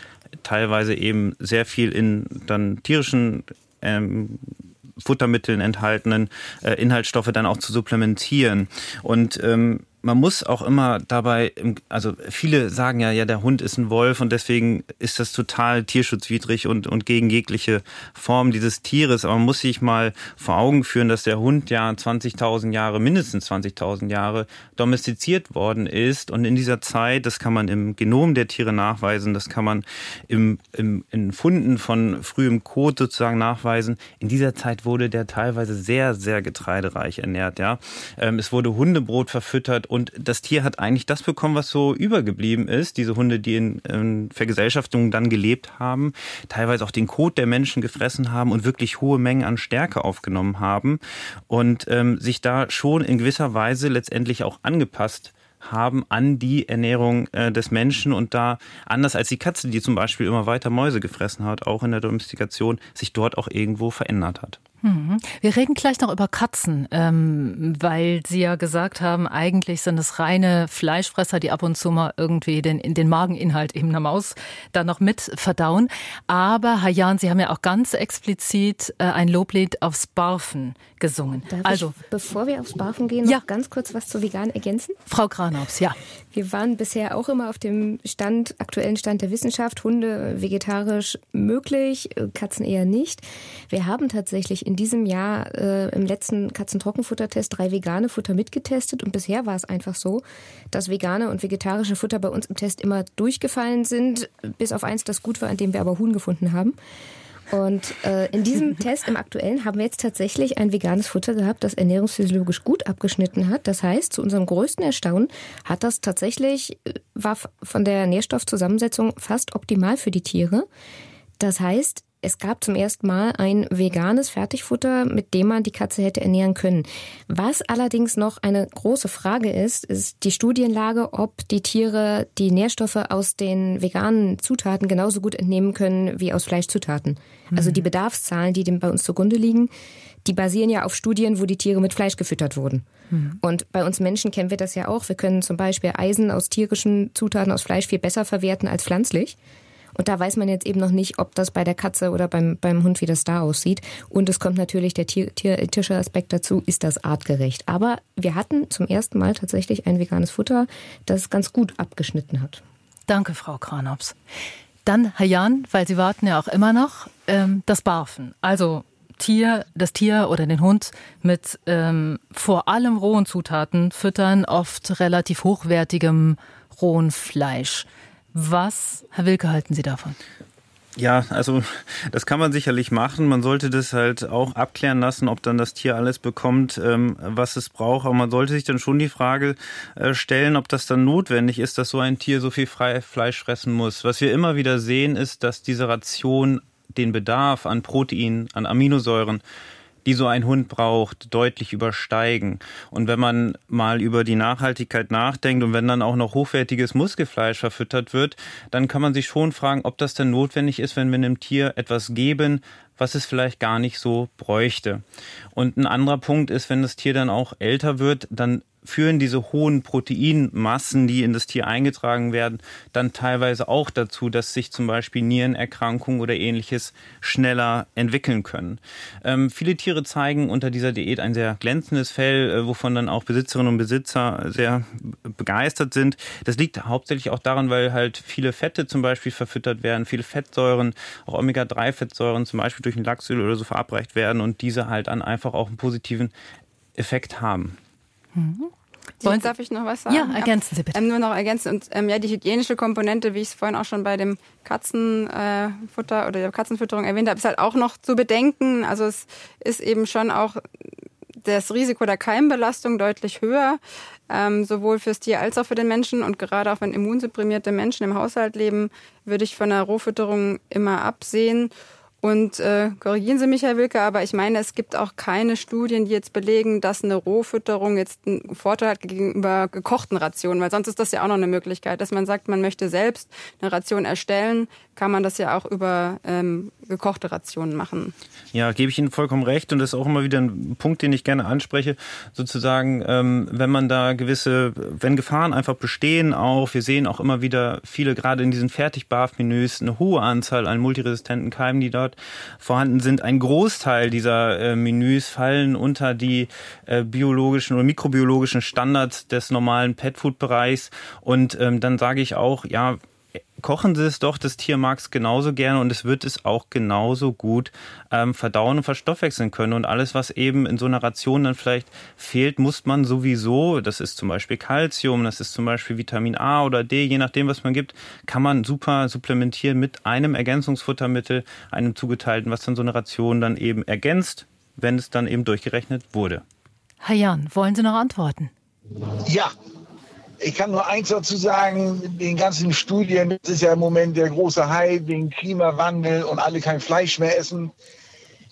teilweise eben sehr viel in dann tierischen ähm, Futtermitteln enthaltenen äh, Inhaltsstoffe dann auch zu supplementieren. Und ähm, man muss auch immer dabei, also viele sagen ja, ja, der Hund ist ein Wolf und deswegen ist das total tierschutzwidrig und, und gegen jegliche Form dieses Tieres. Aber man muss sich mal vor Augen führen, dass der Hund ja 20.000 Jahre, mindestens 20.000 Jahre domestiziert worden ist. Und in dieser Zeit, das kann man im Genom der Tiere nachweisen, das kann man im, im, in Funden von frühem Kot sozusagen nachweisen. In dieser Zeit wurde der teilweise sehr, sehr getreidereich ernährt. Ja, ähm, Es wurde Hundebrot verfüttert und das Tier hat eigentlich das bekommen, was so übergeblieben ist. Diese Hunde, die in, in Vergesellschaftung dann gelebt haben, teilweise auch den Kot der Menschen gefressen haben und wirklich hohe Mengen an Stärke aufgenommen haben und ähm, sich da schon in gewisser Weise letztendlich auch angepasst haben an die Ernährung äh, des Menschen und da anders als die Katze, die zum Beispiel immer weiter Mäuse gefressen hat, auch in der Domestikation, sich dort auch irgendwo verändert hat. Mhm. Wir reden gleich noch über Katzen, ähm, weil Sie ja gesagt haben, eigentlich sind es reine Fleischfresser, die ab und zu mal irgendwie den, den Mageninhalt eben einer Maus da noch mit verdauen. Aber, Herr Jahn, Sie haben ja auch ganz explizit äh, ein Loblied aufs Barfen gesungen. Darf also, ich, bevor wir aufs Barfen gehen, noch ja. ganz kurz was zu vegan ergänzen? Frau Granaubs, ja. Wir waren bisher auch immer auf dem Stand, aktuellen Stand der Wissenschaft, Hunde vegetarisch möglich, Katzen eher nicht. Wir haben tatsächlich in diesem Jahr äh, im letzten Katzentrockenfuttertest drei vegane Futter mitgetestet und bisher war es einfach so, dass vegane und vegetarische Futter bei uns im Test immer durchgefallen sind, bis auf eins, das gut war, an dem wir aber Huhn gefunden haben. Und äh, in diesem Test, im aktuellen, haben wir jetzt tatsächlich ein veganes Futter gehabt, das ernährungsphysiologisch gut abgeschnitten hat. Das heißt, zu unserem größten Erstaunen hat das tatsächlich, äh, war von der Nährstoffzusammensetzung fast optimal für die Tiere. Das heißt, es gab zum ersten Mal ein veganes Fertigfutter, mit dem man die Katze hätte ernähren können. Was allerdings noch eine große Frage ist, ist die Studienlage, ob die Tiere die Nährstoffe aus den veganen Zutaten genauso gut entnehmen können wie aus Fleischzutaten. Also die Bedarfszahlen, die dem bei uns zugrunde liegen, die basieren ja auf Studien, wo die Tiere mit Fleisch gefüttert wurden. Mhm. Und bei uns Menschen kennen wir das ja auch. Wir können zum Beispiel Eisen aus tierischen Zutaten aus Fleisch viel besser verwerten als pflanzlich. Und da weiß man jetzt eben noch nicht, ob das bei der Katze oder beim, beim Hund, wie das da aussieht. Und es kommt natürlich der Tier, tierische Aspekt dazu, ist das artgerecht. Aber wir hatten zum ersten Mal tatsächlich ein veganes Futter, das ganz gut abgeschnitten hat. Danke, Frau Kranops. Dann, Herr Jan, weil Sie warten ja auch immer noch, ähm, das Barfen. Also Tier, das Tier oder den Hund mit ähm, vor allem rohen Zutaten füttern, oft relativ hochwertigem rohen Fleisch. Was, Herr Wilke, halten Sie davon? Ja, also das kann man sicherlich machen. Man sollte das halt auch abklären lassen, ob dann das Tier alles bekommt, ähm, was es braucht. Aber man sollte sich dann schon die Frage äh, stellen, ob das dann notwendig ist, dass so ein Tier so viel Fleisch fressen muss. Was wir immer wieder sehen, ist, dass diese Ration den Bedarf an Protein, an Aminosäuren die so ein Hund braucht, deutlich übersteigen. Und wenn man mal über die Nachhaltigkeit nachdenkt und wenn dann auch noch hochwertiges Muskelfleisch verfüttert wird, dann kann man sich schon fragen, ob das denn notwendig ist, wenn wir einem Tier etwas geben, was es vielleicht gar nicht so bräuchte. Und ein anderer Punkt ist, wenn das Tier dann auch älter wird, dann führen diese hohen Proteinmassen, die in das Tier eingetragen werden, dann teilweise auch dazu, dass sich zum Beispiel Nierenerkrankungen oder ähnliches schneller entwickeln können. Ähm, viele Tiere zeigen unter dieser Diät ein sehr glänzendes Fell, äh, wovon dann auch Besitzerinnen und Besitzer sehr begeistert sind. Das liegt hauptsächlich auch daran, weil halt viele Fette zum Beispiel verfüttert werden, viele Fettsäuren, auch Omega-3-Fettsäuren zum Beispiel durch ein Lachsöl oder so verabreicht werden und diese halt dann einfach auch einen positiven Effekt haben. Mhm. Jetzt darf ich noch was sagen? Ja, ergänzen Sie bitte. Ähm, nur noch ergänzen. Und ähm, ja, die hygienische Komponente, wie ich es vorhin auch schon bei dem Katzenfutter äh, oder der Katzenfütterung erwähnt habe, ist halt auch noch zu bedenken. Also es ist eben schon auch das Risiko der Keimbelastung deutlich höher, ähm, sowohl fürs Tier als auch für den Menschen. Und gerade auch wenn immunsupprimierte Menschen im Haushalt leben, würde ich von der Rohfütterung immer absehen. Und äh, korrigieren Sie mich, Herr Wilke, aber ich meine, es gibt auch keine Studien, die jetzt belegen, dass eine Rohfütterung jetzt einen Vorteil hat gegenüber gekochten Rationen, weil sonst ist das ja auch noch eine Möglichkeit, dass man sagt, man möchte selbst eine Ration erstellen, kann man das ja auch über ähm, gekochte Rationen machen. Ja, gebe ich Ihnen vollkommen recht und das ist auch immer wieder ein Punkt, den ich gerne anspreche. Sozusagen, ähm, wenn man da gewisse, wenn Gefahren einfach bestehen, auch wir sehen auch immer wieder viele gerade in diesen Fertig-BAF-Menüs eine hohe Anzahl an multiresistenten Keimen, die dort vorhanden sind. Ein Großteil dieser äh, Menüs fallen unter die äh, biologischen oder mikrobiologischen Standards des normalen Pet-Food-Bereichs und ähm, dann sage ich auch, ja, kochen Sie es doch, das Tier mag es genauso gerne und es wird es auch genauso gut ähm, verdauen und verstoffwechseln können. Und alles, was eben in so einer Ration dann vielleicht fehlt, muss man sowieso, das ist zum Beispiel Kalzium, das ist zum Beispiel Vitamin A oder D, je nachdem, was man gibt, kann man super supplementieren mit einem Ergänzungsfuttermittel, einem zugeteilten, was dann so eine Ration dann eben ergänzt, wenn es dann eben durchgerechnet wurde. Herr Jan, wollen Sie noch antworten? Ja, ich kann nur eins dazu sagen, den ganzen Studien, das ist ja im Moment der große Hype wegen Klimawandel und alle kein Fleisch mehr essen.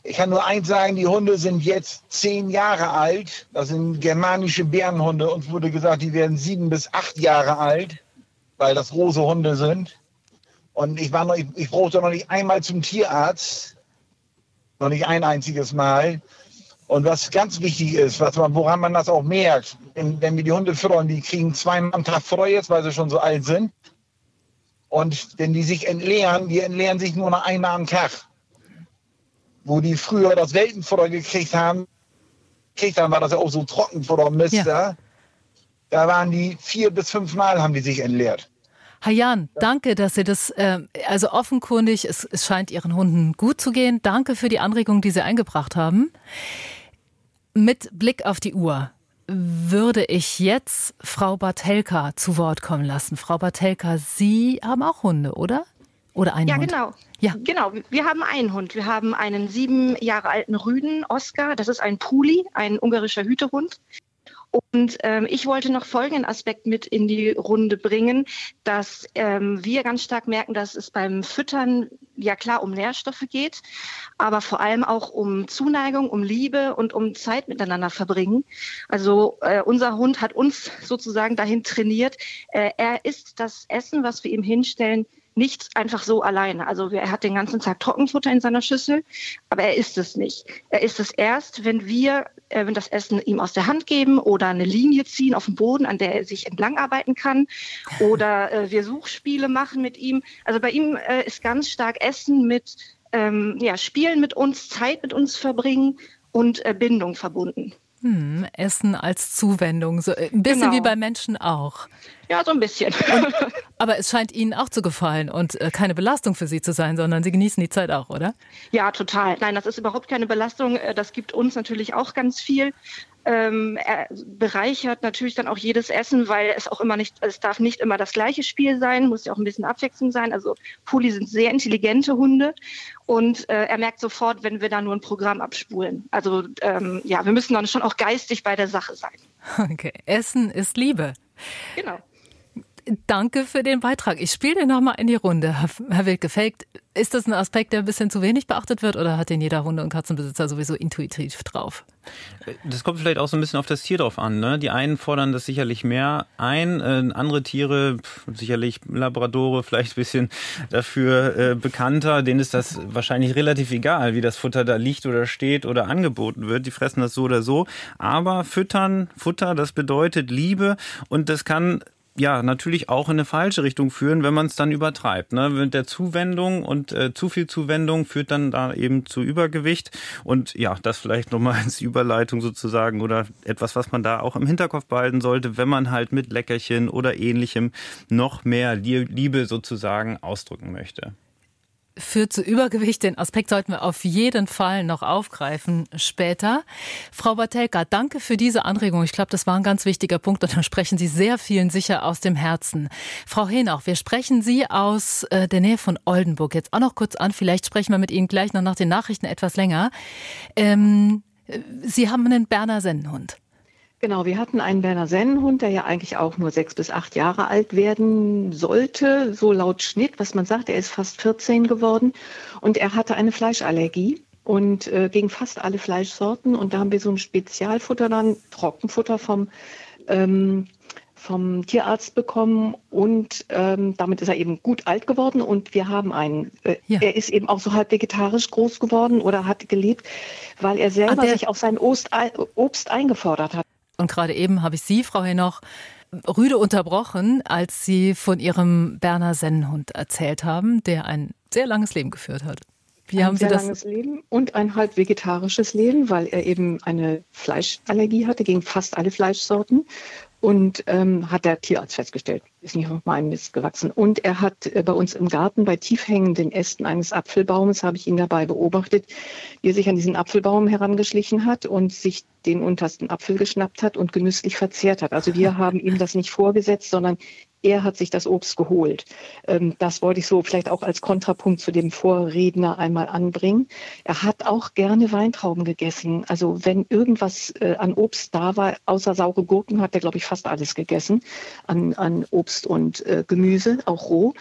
Ich kann nur eins sagen, die Hunde sind jetzt zehn Jahre alt. Das sind germanische Bärenhunde. Uns wurde gesagt, die werden sieben bis acht Jahre alt, weil das große Hunde sind. Und ich, war noch, ich, ich brauchte noch nicht einmal zum Tierarzt. Noch nicht ein einziges Mal. Und was ganz wichtig ist, was man, woran man das auch merkt, wenn, wir die Hunde füttern, die kriegen zweimal am Tag Futter jetzt, weil sie schon so alt sind. Und wenn die sich entleeren, die entleeren sich nur noch einmal am Tag. Wo die früher das Weltenfutter gekriegt haben, gekriegt haben, war das ja auch so Trockenfutter, Mister. Ja. Da waren die vier bis fünf Mal haben die sich entleert. Herr Jan, danke, dass Sie das, äh, also offenkundig, es, es scheint Ihren Hunden gut zu gehen. Danke für die Anregung, die Sie eingebracht haben. Mit Blick auf die Uhr würde ich jetzt Frau Bartelka zu Wort kommen lassen. Frau Bartelka, Sie haben auch Hunde, oder? Oder einen ja, Hund? Genau. Ja, genau. Wir haben einen Hund. Wir haben einen sieben Jahre alten Rüden, Oscar. Das ist ein Puli, ein ungarischer Hütehund. Und ähm, ich wollte noch folgenden Aspekt mit in die Runde bringen, dass ähm, wir ganz stark merken, dass es beim Füttern ja klar um Nährstoffe geht, aber vor allem auch um Zuneigung, um Liebe und um Zeit miteinander verbringen. Also äh, unser Hund hat uns sozusagen dahin trainiert. Äh, er isst das Essen, was wir ihm hinstellen, nicht einfach so alleine. Also er hat den ganzen Tag Trockenfutter in seiner Schüssel, aber er isst es nicht. Er isst es erst, wenn wir äh, wenn das Essen ihm aus der Hand geben oder eine Linie ziehen auf dem Boden, an der er sich entlang arbeiten kann oder äh, wir Suchspiele machen mit ihm. Also bei ihm äh, ist ganz stark Essen mit ähm, ja, Spielen mit uns, Zeit mit uns verbringen und äh, Bindung verbunden. Hm, Essen als Zuwendung, so äh, ein bisschen genau. wie bei Menschen auch. Ja, so ein bisschen. Und, aber es scheint Ihnen auch zu gefallen und äh, keine Belastung für Sie zu sein, sondern Sie genießen die Zeit auch, oder? Ja, total. Nein, das ist überhaupt keine Belastung. Äh, das gibt uns natürlich auch ganz viel ähm, er bereichert natürlich dann auch jedes Essen, weil es auch immer nicht, es darf nicht immer das gleiche Spiel sein, muss ja auch ein bisschen Abwechslung sein. Also Puli sind sehr intelligente Hunde und äh, er merkt sofort, wenn wir da nur ein Programm abspulen. Also ähm, ja, wir müssen dann schon auch geistig bei der Sache sein. Okay, Essen ist Liebe. Genau. Danke für den Beitrag. Ich spiele den nochmal in die Runde. Herr Wild gefaked. Ist das ein Aspekt, der ein bisschen zu wenig beachtet wird oder hat den jeder Hunde- und Katzenbesitzer sowieso intuitiv drauf? Das kommt vielleicht auch so ein bisschen auf das Tier drauf an. Ne? Die einen fordern das sicherlich mehr ein, äh, andere Tiere, sicherlich Labradore, vielleicht ein bisschen dafür äh, bekannter, denen ist das wahrscheinlich relativ egal, wie das Futter da liegt oder steht oder angeboten wird. Die fressen das so oder so. Aber füttern, Futter, das bedeutet Liebe und das kann ja natürlich auch in eine falsche Richtung führen, wenn man es dann übertreibt. Ne? Mit der Zuwendung und äh, zu viel Zuwendung führt dann da eben zu Übergewicht. Und ja, das vielleicht nochmal als Überleitung sozusagen oder etwas, was man da auch im Hinterkopf behalten sollte, wenn man halt mit Leckerchen oder ähnlichem noch mehr Liebe sozusagen ausdrücken möchte führt zu Übergewicht. Den Aspekt sollten wir auf jeden Fall noch aufgreifen später. Frau Batelka, danke für diese Anregung. Ich glaube, das war ein ganz wichtiger Punkt und da sprechen Sie sehr vielen sicher aus dem Herzen. Frau Henauch, wir sprechen Sie aus äh, der Nähe von Oldenburg jetzt auch noch kurz an. Vielleicht sprechen wir mit Ihnen gleich noch nach den Nachrichten etwas länger. Ähm, Sie haben einen Berner Sennenhund. Genau, wir hatten einen Berner Sennenhund, der ja eigentlich auch nur sechs bis acht Jahre alt werden sollte, so laut Schnitt, was man sagt. Er ist fast 14 geworden und er hatte eine Fleischallergie und äh, gegen fast alle Fleischsorten. Und da haben wir so ein Spezialfutter dann, Trockenfutter vom ähm, vom Tierarzt bekommen und ähm, damit ist er eben gut alt geworden und wir haben einen. Äh, ja. Er ist eben auch so halb vegetarisch groß geworden oder hat gelebt, weil er selber ah, sich auf sein Obst, Obst eingefordert hat. Und gerade eben habe ich Sie, Frau Henoch, rüde unterbrochen, als Sie von Ihrem Berner Sennenhund erzählt haben, der ein sehr langes Leben geführt hat. Wie ein haben sehr Sie das? langes Leben und ein halb vegetarisches Leben, weil er eben eine Fleischallergie hatte gegen fast alle Fleischsorten und ähm, hat der Tierarzt festgestellt, ist nicht auf meinem Mist gewachsen. Und er hat äh, bei uns im Garten bei tiefhängenden Ästen eines Apfelbaumes, habe ich ihn dabei beobachtet, wie er sich an diesen Apfelbaum herangeschlichen hat und sich den untersten Apfel geschnappt hat und genüsslich verzehrt hat. Also wir haben ihm das nicht vorgesetzt, sondern er hat sich das Obst geholt. Ähm, das wollte ich so vielleicht auch als Kontrapunkt zu dem Vorredner einmal anbringen. Er hat auch gerne Weintrauben gegessen. Also wenn irgendwas äh, an Obst da war, außer saure Gurken, hat er, glaube ich, fast alles gegessen an, an Obst und äh, Gemüse, auch roh.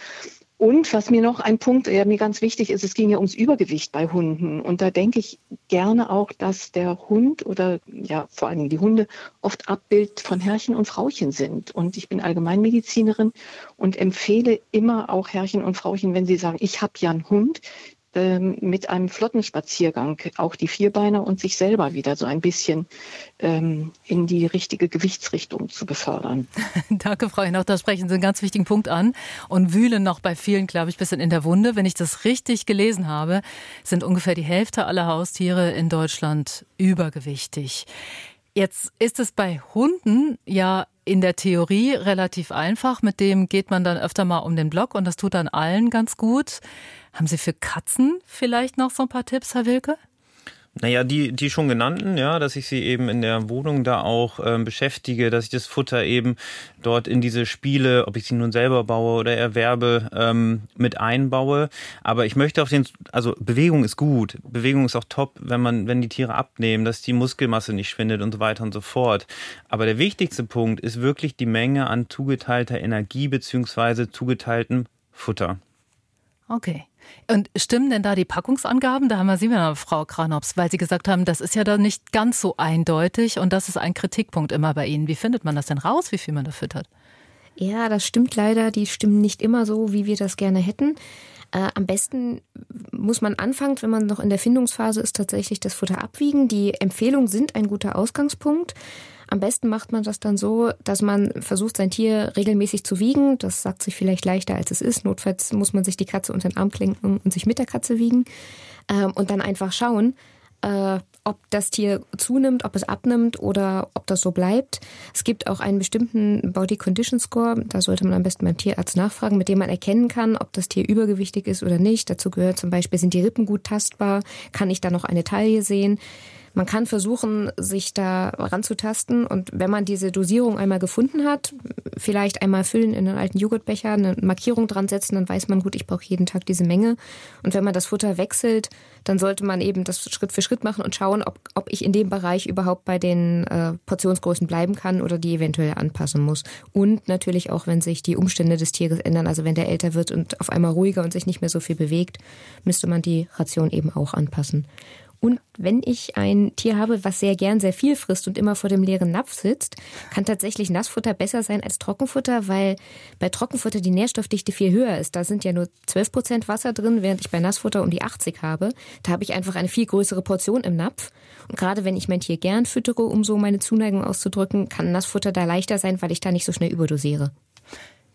Und was mir noch ein Punkt, der mir ganz wichtig ist, es ging ja ums Übergewicht bei Hunden. Und da denke ich gerne auch, dass der Hund oder ja vor allen Dingen die Hunde oft Abbild von Herrchen und Frauchen sind. Und ich bin Allgemeinmedizinerin und empfehle immer auch Herrchen und Frauchen, wenn sie sagen, ich habe ja einen Hund, ähm, mit einem flotten Spaziergang auch die Vierbeiner und sich selber wieder so ein bisschen ähm, in die richtige Gewichtsrichtung zu befördern. Danke, Frau Hinoch. Da sprechen Sie einen ganz wichtigen Punkt an und wühlen noch bei vielen, glaube ich, ein bisschen in der Wunde. Wenn ich das richtig gelesen habe, sind ungefähr die Hälfte aller Haustiere in Deutschland übergewichtig. Jetzt ist es bei Hunden ja in der Theorie relativ einfach. Mit dem geht man dann öfter mal um den Block und das tut dann allen ganz gut. Haben Sie für Katzen vielleicht noch so ein paar Tipps, Herr Wilke? Naja, die, die schon genannten, ja, dass ich sie eben in der Wohnung da auch ähm, beschäftige, dass ich das Futter eben dort in diese Spiele, ob ich sie nun selber baue oder erwerbe, ähm, mit einbaue. Aber ich möchte auf den, also Bewegung ist gut, Bewegung ist auch top, wenn man, wenn die Tiere abnehmen, dass die Muskelmasse nicht schwindet und so weiter und so fort. Aber der wichtigste Punkt ist wirklich die Menge an zugeteilter Energie beziehungsweise zugeteiltem Futter. Okay. Und stimmen denn da die Packungsangaben? Da haben wir Sie wieder, Frau Kranops, weil Sie gesagt haben, das ist ja da nicht ganz so eindeutig und das ist ein Kritikpunkt immer bei Ihnen. Wie findet man das denn raus, wie viel man da füttert? Ja, das stimmt leider. Die stimmen nicht immer so, wie wir das gerne hätten. Äh, am besten muss man anfangen, wenn man noch in der Findungsphase ist, tatsächlich das Futter abwiegen. Die Empfehlungen sind ein guter Ausgangspunkt. Am besten macht man das dann so, dass man versucht, sein Tier regelmäßig zu wiegen. Das sagt sich vielleicht leichter, als es ist. Notfalls muss man sich die Katze unter den Arm klinken und sich mit der Katze wiegen. Ähm, und dann einfach schauen, äh, ob das Tier zunimmt, ob es abnimmt oder ob das so bleibt. Es gibt auch einen bestimmten Body Condition Score, da sollte man am besten beim Tierarzt nachfragen, mit dem man erkennen kann, ob das Tier übergewichtig ist oder nicht. Dazu gehört zum Beispiel, sind die Rippen gut tastbar, kann ich da noch eine Taille sehen. Man kann versuchen, sich da ranzutasten und wenn man diese Dosierung einmal gefunden hat, vielleicht einmal füllen in einen alten Joghurtbecher, eine Markierung dran setzen, dann weiß man gut, ich brauche jeden Tag diese Menge. Und wenn man das Futter wechselt, dann sollte man eben das Schritt für Schritt machen und schauen, ob, ob ich in dem Bereich überhaupt bei den äh, Portionsgrößen bleiben kann oder die eventuell anpassen muss. Und natürlich auch, wenn sich die Umstände des Tieres ändern, also wenn der älter wird und auf einmal ruhiger und sich nicht mehr so viel bewegt, müsste man die Ration eben auch anpassen. Und wenn ich ein Tier habe, was sehr gern sehr viel frisst und immer vor dem leeren Napf sitzt, kann tatsächlich Nassfutter besser sein als Trockenfutter, weil bei Trockenfutter die Nährstoffdichte viel höher ist. Da sind ja nur 12 Prozent Wasser drin, während ich bei Nassfutter um die 80 habe. Da habe ich einfach eine viel größere Portion im Napf. Und gerade wenn ich mein Tier gern füttere, um so meine Zuneigung auszudrücken, kann Nassfutter da leichter sein, weil ich da nicht so schnell überdosiere.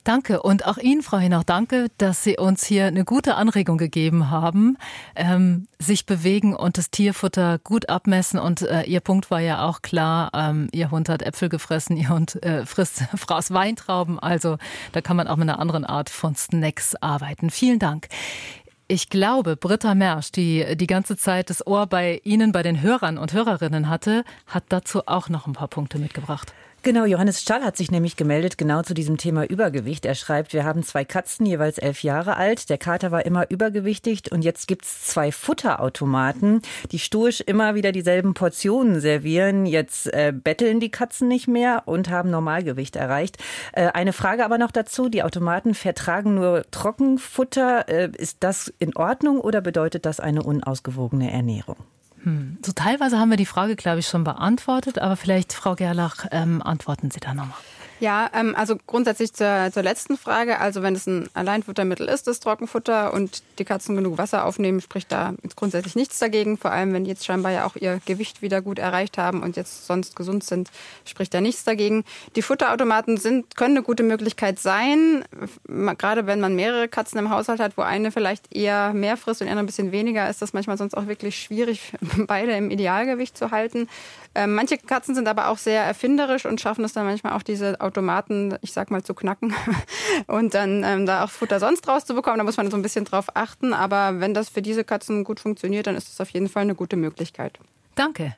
Danke und auch Ihnen, Frau Hinach, danke, dass Sie uns hier eine gute Anregung gegeben haben, ähm, sich bewegen und das Tierfutter gut abmessen. Und äh, Ihr Punkt war ja auch klar, ähm, Ihr Hund hat Äpfel gefressen, Ihr Hund äh, frisst Fraß Weintrauben. Also da kann man auch mit einer anderen Art von Snacks arbeiten. Vielen Dank. Ich glaube, Britta Mersch, die die ganze Zeit das Ohr bei Ihnen, bei den Hörern und Hörerinnen hatte, hat dazu auch noch ein paar Punkte mitgebracht. Genau, Johannes Stall hat sich nämlich gemeldet, genau zu diesem Thema Übergewicht. Er schreibt, wir haben zwei Katzen, jeweils elf Jahre alt. Der Kater war immer übergewichtig und jetzt gibt's zwei Futterautomaten, die stoisch immer wieder dieselben Portionen servieren. Jetzt äh, betteln die Katzen nicht mehr und haben Normalgewicht erreicht. Äh, eine Frage aber noch dazu. Die Automaten vertragen nur Trockenfutter. Äh, ist das in Ordnung oder bedeutet das eine unausgewogene Ernährung? Hm. So teilweise haben wir die Frage, glaube ich, schon beantwortet, aber vielleicht, Frau Gerlach, ähm, antworten Sie da nochmal. Ja, ähm, also grundsätzlich zur, zur letzten Frage. Also wenn es ein Alleinfuttermittel ist, das Trockenfutter und die Katzen genug Wasser aufnehmen, spricht da grundsätzlich nichts dagegen. Vor allem, wenn die jetzt scheinbar ja auch ihr Gewicht wieder gut erreicht haben und jetzt sonst gesund sind, spricht da nichts dagegen. Die Futterautomaten sind, können eine gute Möglichkeit sein, gerade wenn man mehrere Katzen im Haushalt hat, wo eine vielleicht eher mehr frisst und die andere ein bisschen weniger, ist das manchmal sonst auch wirklich schwierig, beide im Idealgewicht zu halten. Ähm, manche Katzen sind aber auch sehr erfinderisch und schaffen es dann manchmal auch diese Automaten, ich sag mal, zu knacken und dann ähm, da auch Futter sonst rauszubekommen. Da muss man so ein bisschen drauf achten. Aber wenn das für diese Katzen gut funktioniert, dann ist es auf jeden Fall eine gute Möglichkeit. Danke.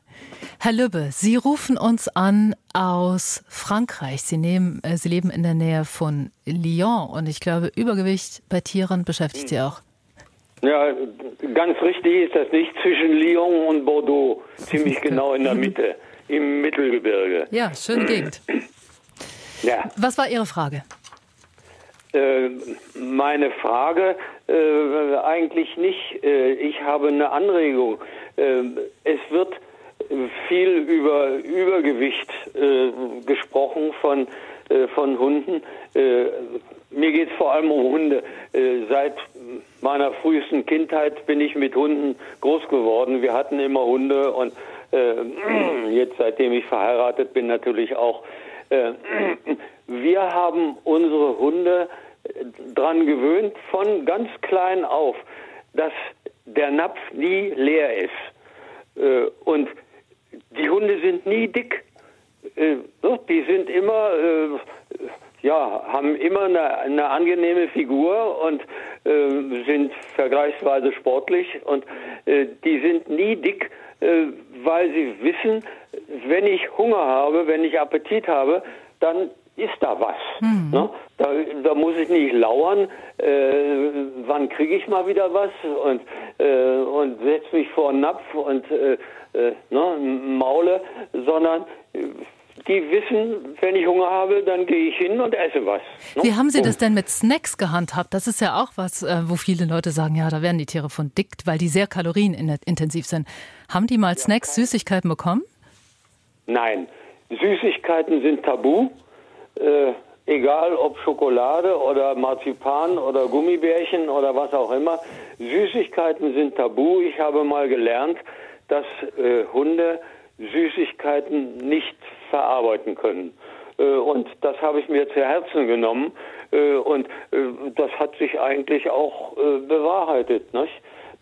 Herr Lübbe, Sie rufen uns an aus Frankreich. Sie, nehmen, äh, Sie leben in der Nähe von Lyon und ich glaube, Übergewicht bei Tieren beschäftigt Sie auch. Ja, ganz richtig ist das nicht zwischen Lyon und Bordeaux, ziemlich genau in der Mitte, im Mittelgebirge. Ja, schöne Gegend. Ja. Was war Ihre Frage? Äh, meine Frage äh, eigentlich nicht. Äh, ich habe eine Anregung. Äh, es wird viel über Übergewicht gesprochen von, von Hunden. Mir geht es vor allem um Hunde. seit meiner frühesten Kindheit bin ich mit Hunden groß geworden. Wir hatten immer Hunde und jetzt, seitdem ich verheiratet bin, natürlich auch äh, wir haben unsere Hunde dran gewöhnt, von ganz klein auf, dass der Napf nie leer ist. Äh, und die Hunde sind nie dick. Äh, die sind immer, ja, haben immer eine, eine angenehme Figur und sind vergleichsweise sportlich und die sind nie dick äh, weil sie wissen, wenn ich Hunger habe, wenn ich Appetit habe, dann ist da was. Mhm. Ne? Da, da, muss ich nicht lauern, äh, wann kriege ich mal wieder was und, äh, und setze mich vor einen Napf und äh, äh ne, maule, sondern die wissen, wenn ich Hunger habe, dann gehe ich hin und esse was. Ne? Wie haben Sie das denn mit Snacks gehandhabt? Das ist ja auch was, äh, wo viele Leute sagen, ja, da werden die Tiere von dick, weil die sehr kalorienintensiv sind. Haben die mal Snacks, Süßigkeiten bekommen? Nein, Süßigkeiten sind tabu. Äh, egal ob Schokolade oder Marzipan oder Gummibärchen oder was auch immer. Süßigkeiten sind tabu. Ich habe mal gelernt, dass äh, Hunde Süßigkeiten nicht verarbeiten können. Äh, und das habe ich mir zu Herzen genommen. Äh, und äh, das hat sich eigentlich auch bewahrheitet. Nicht?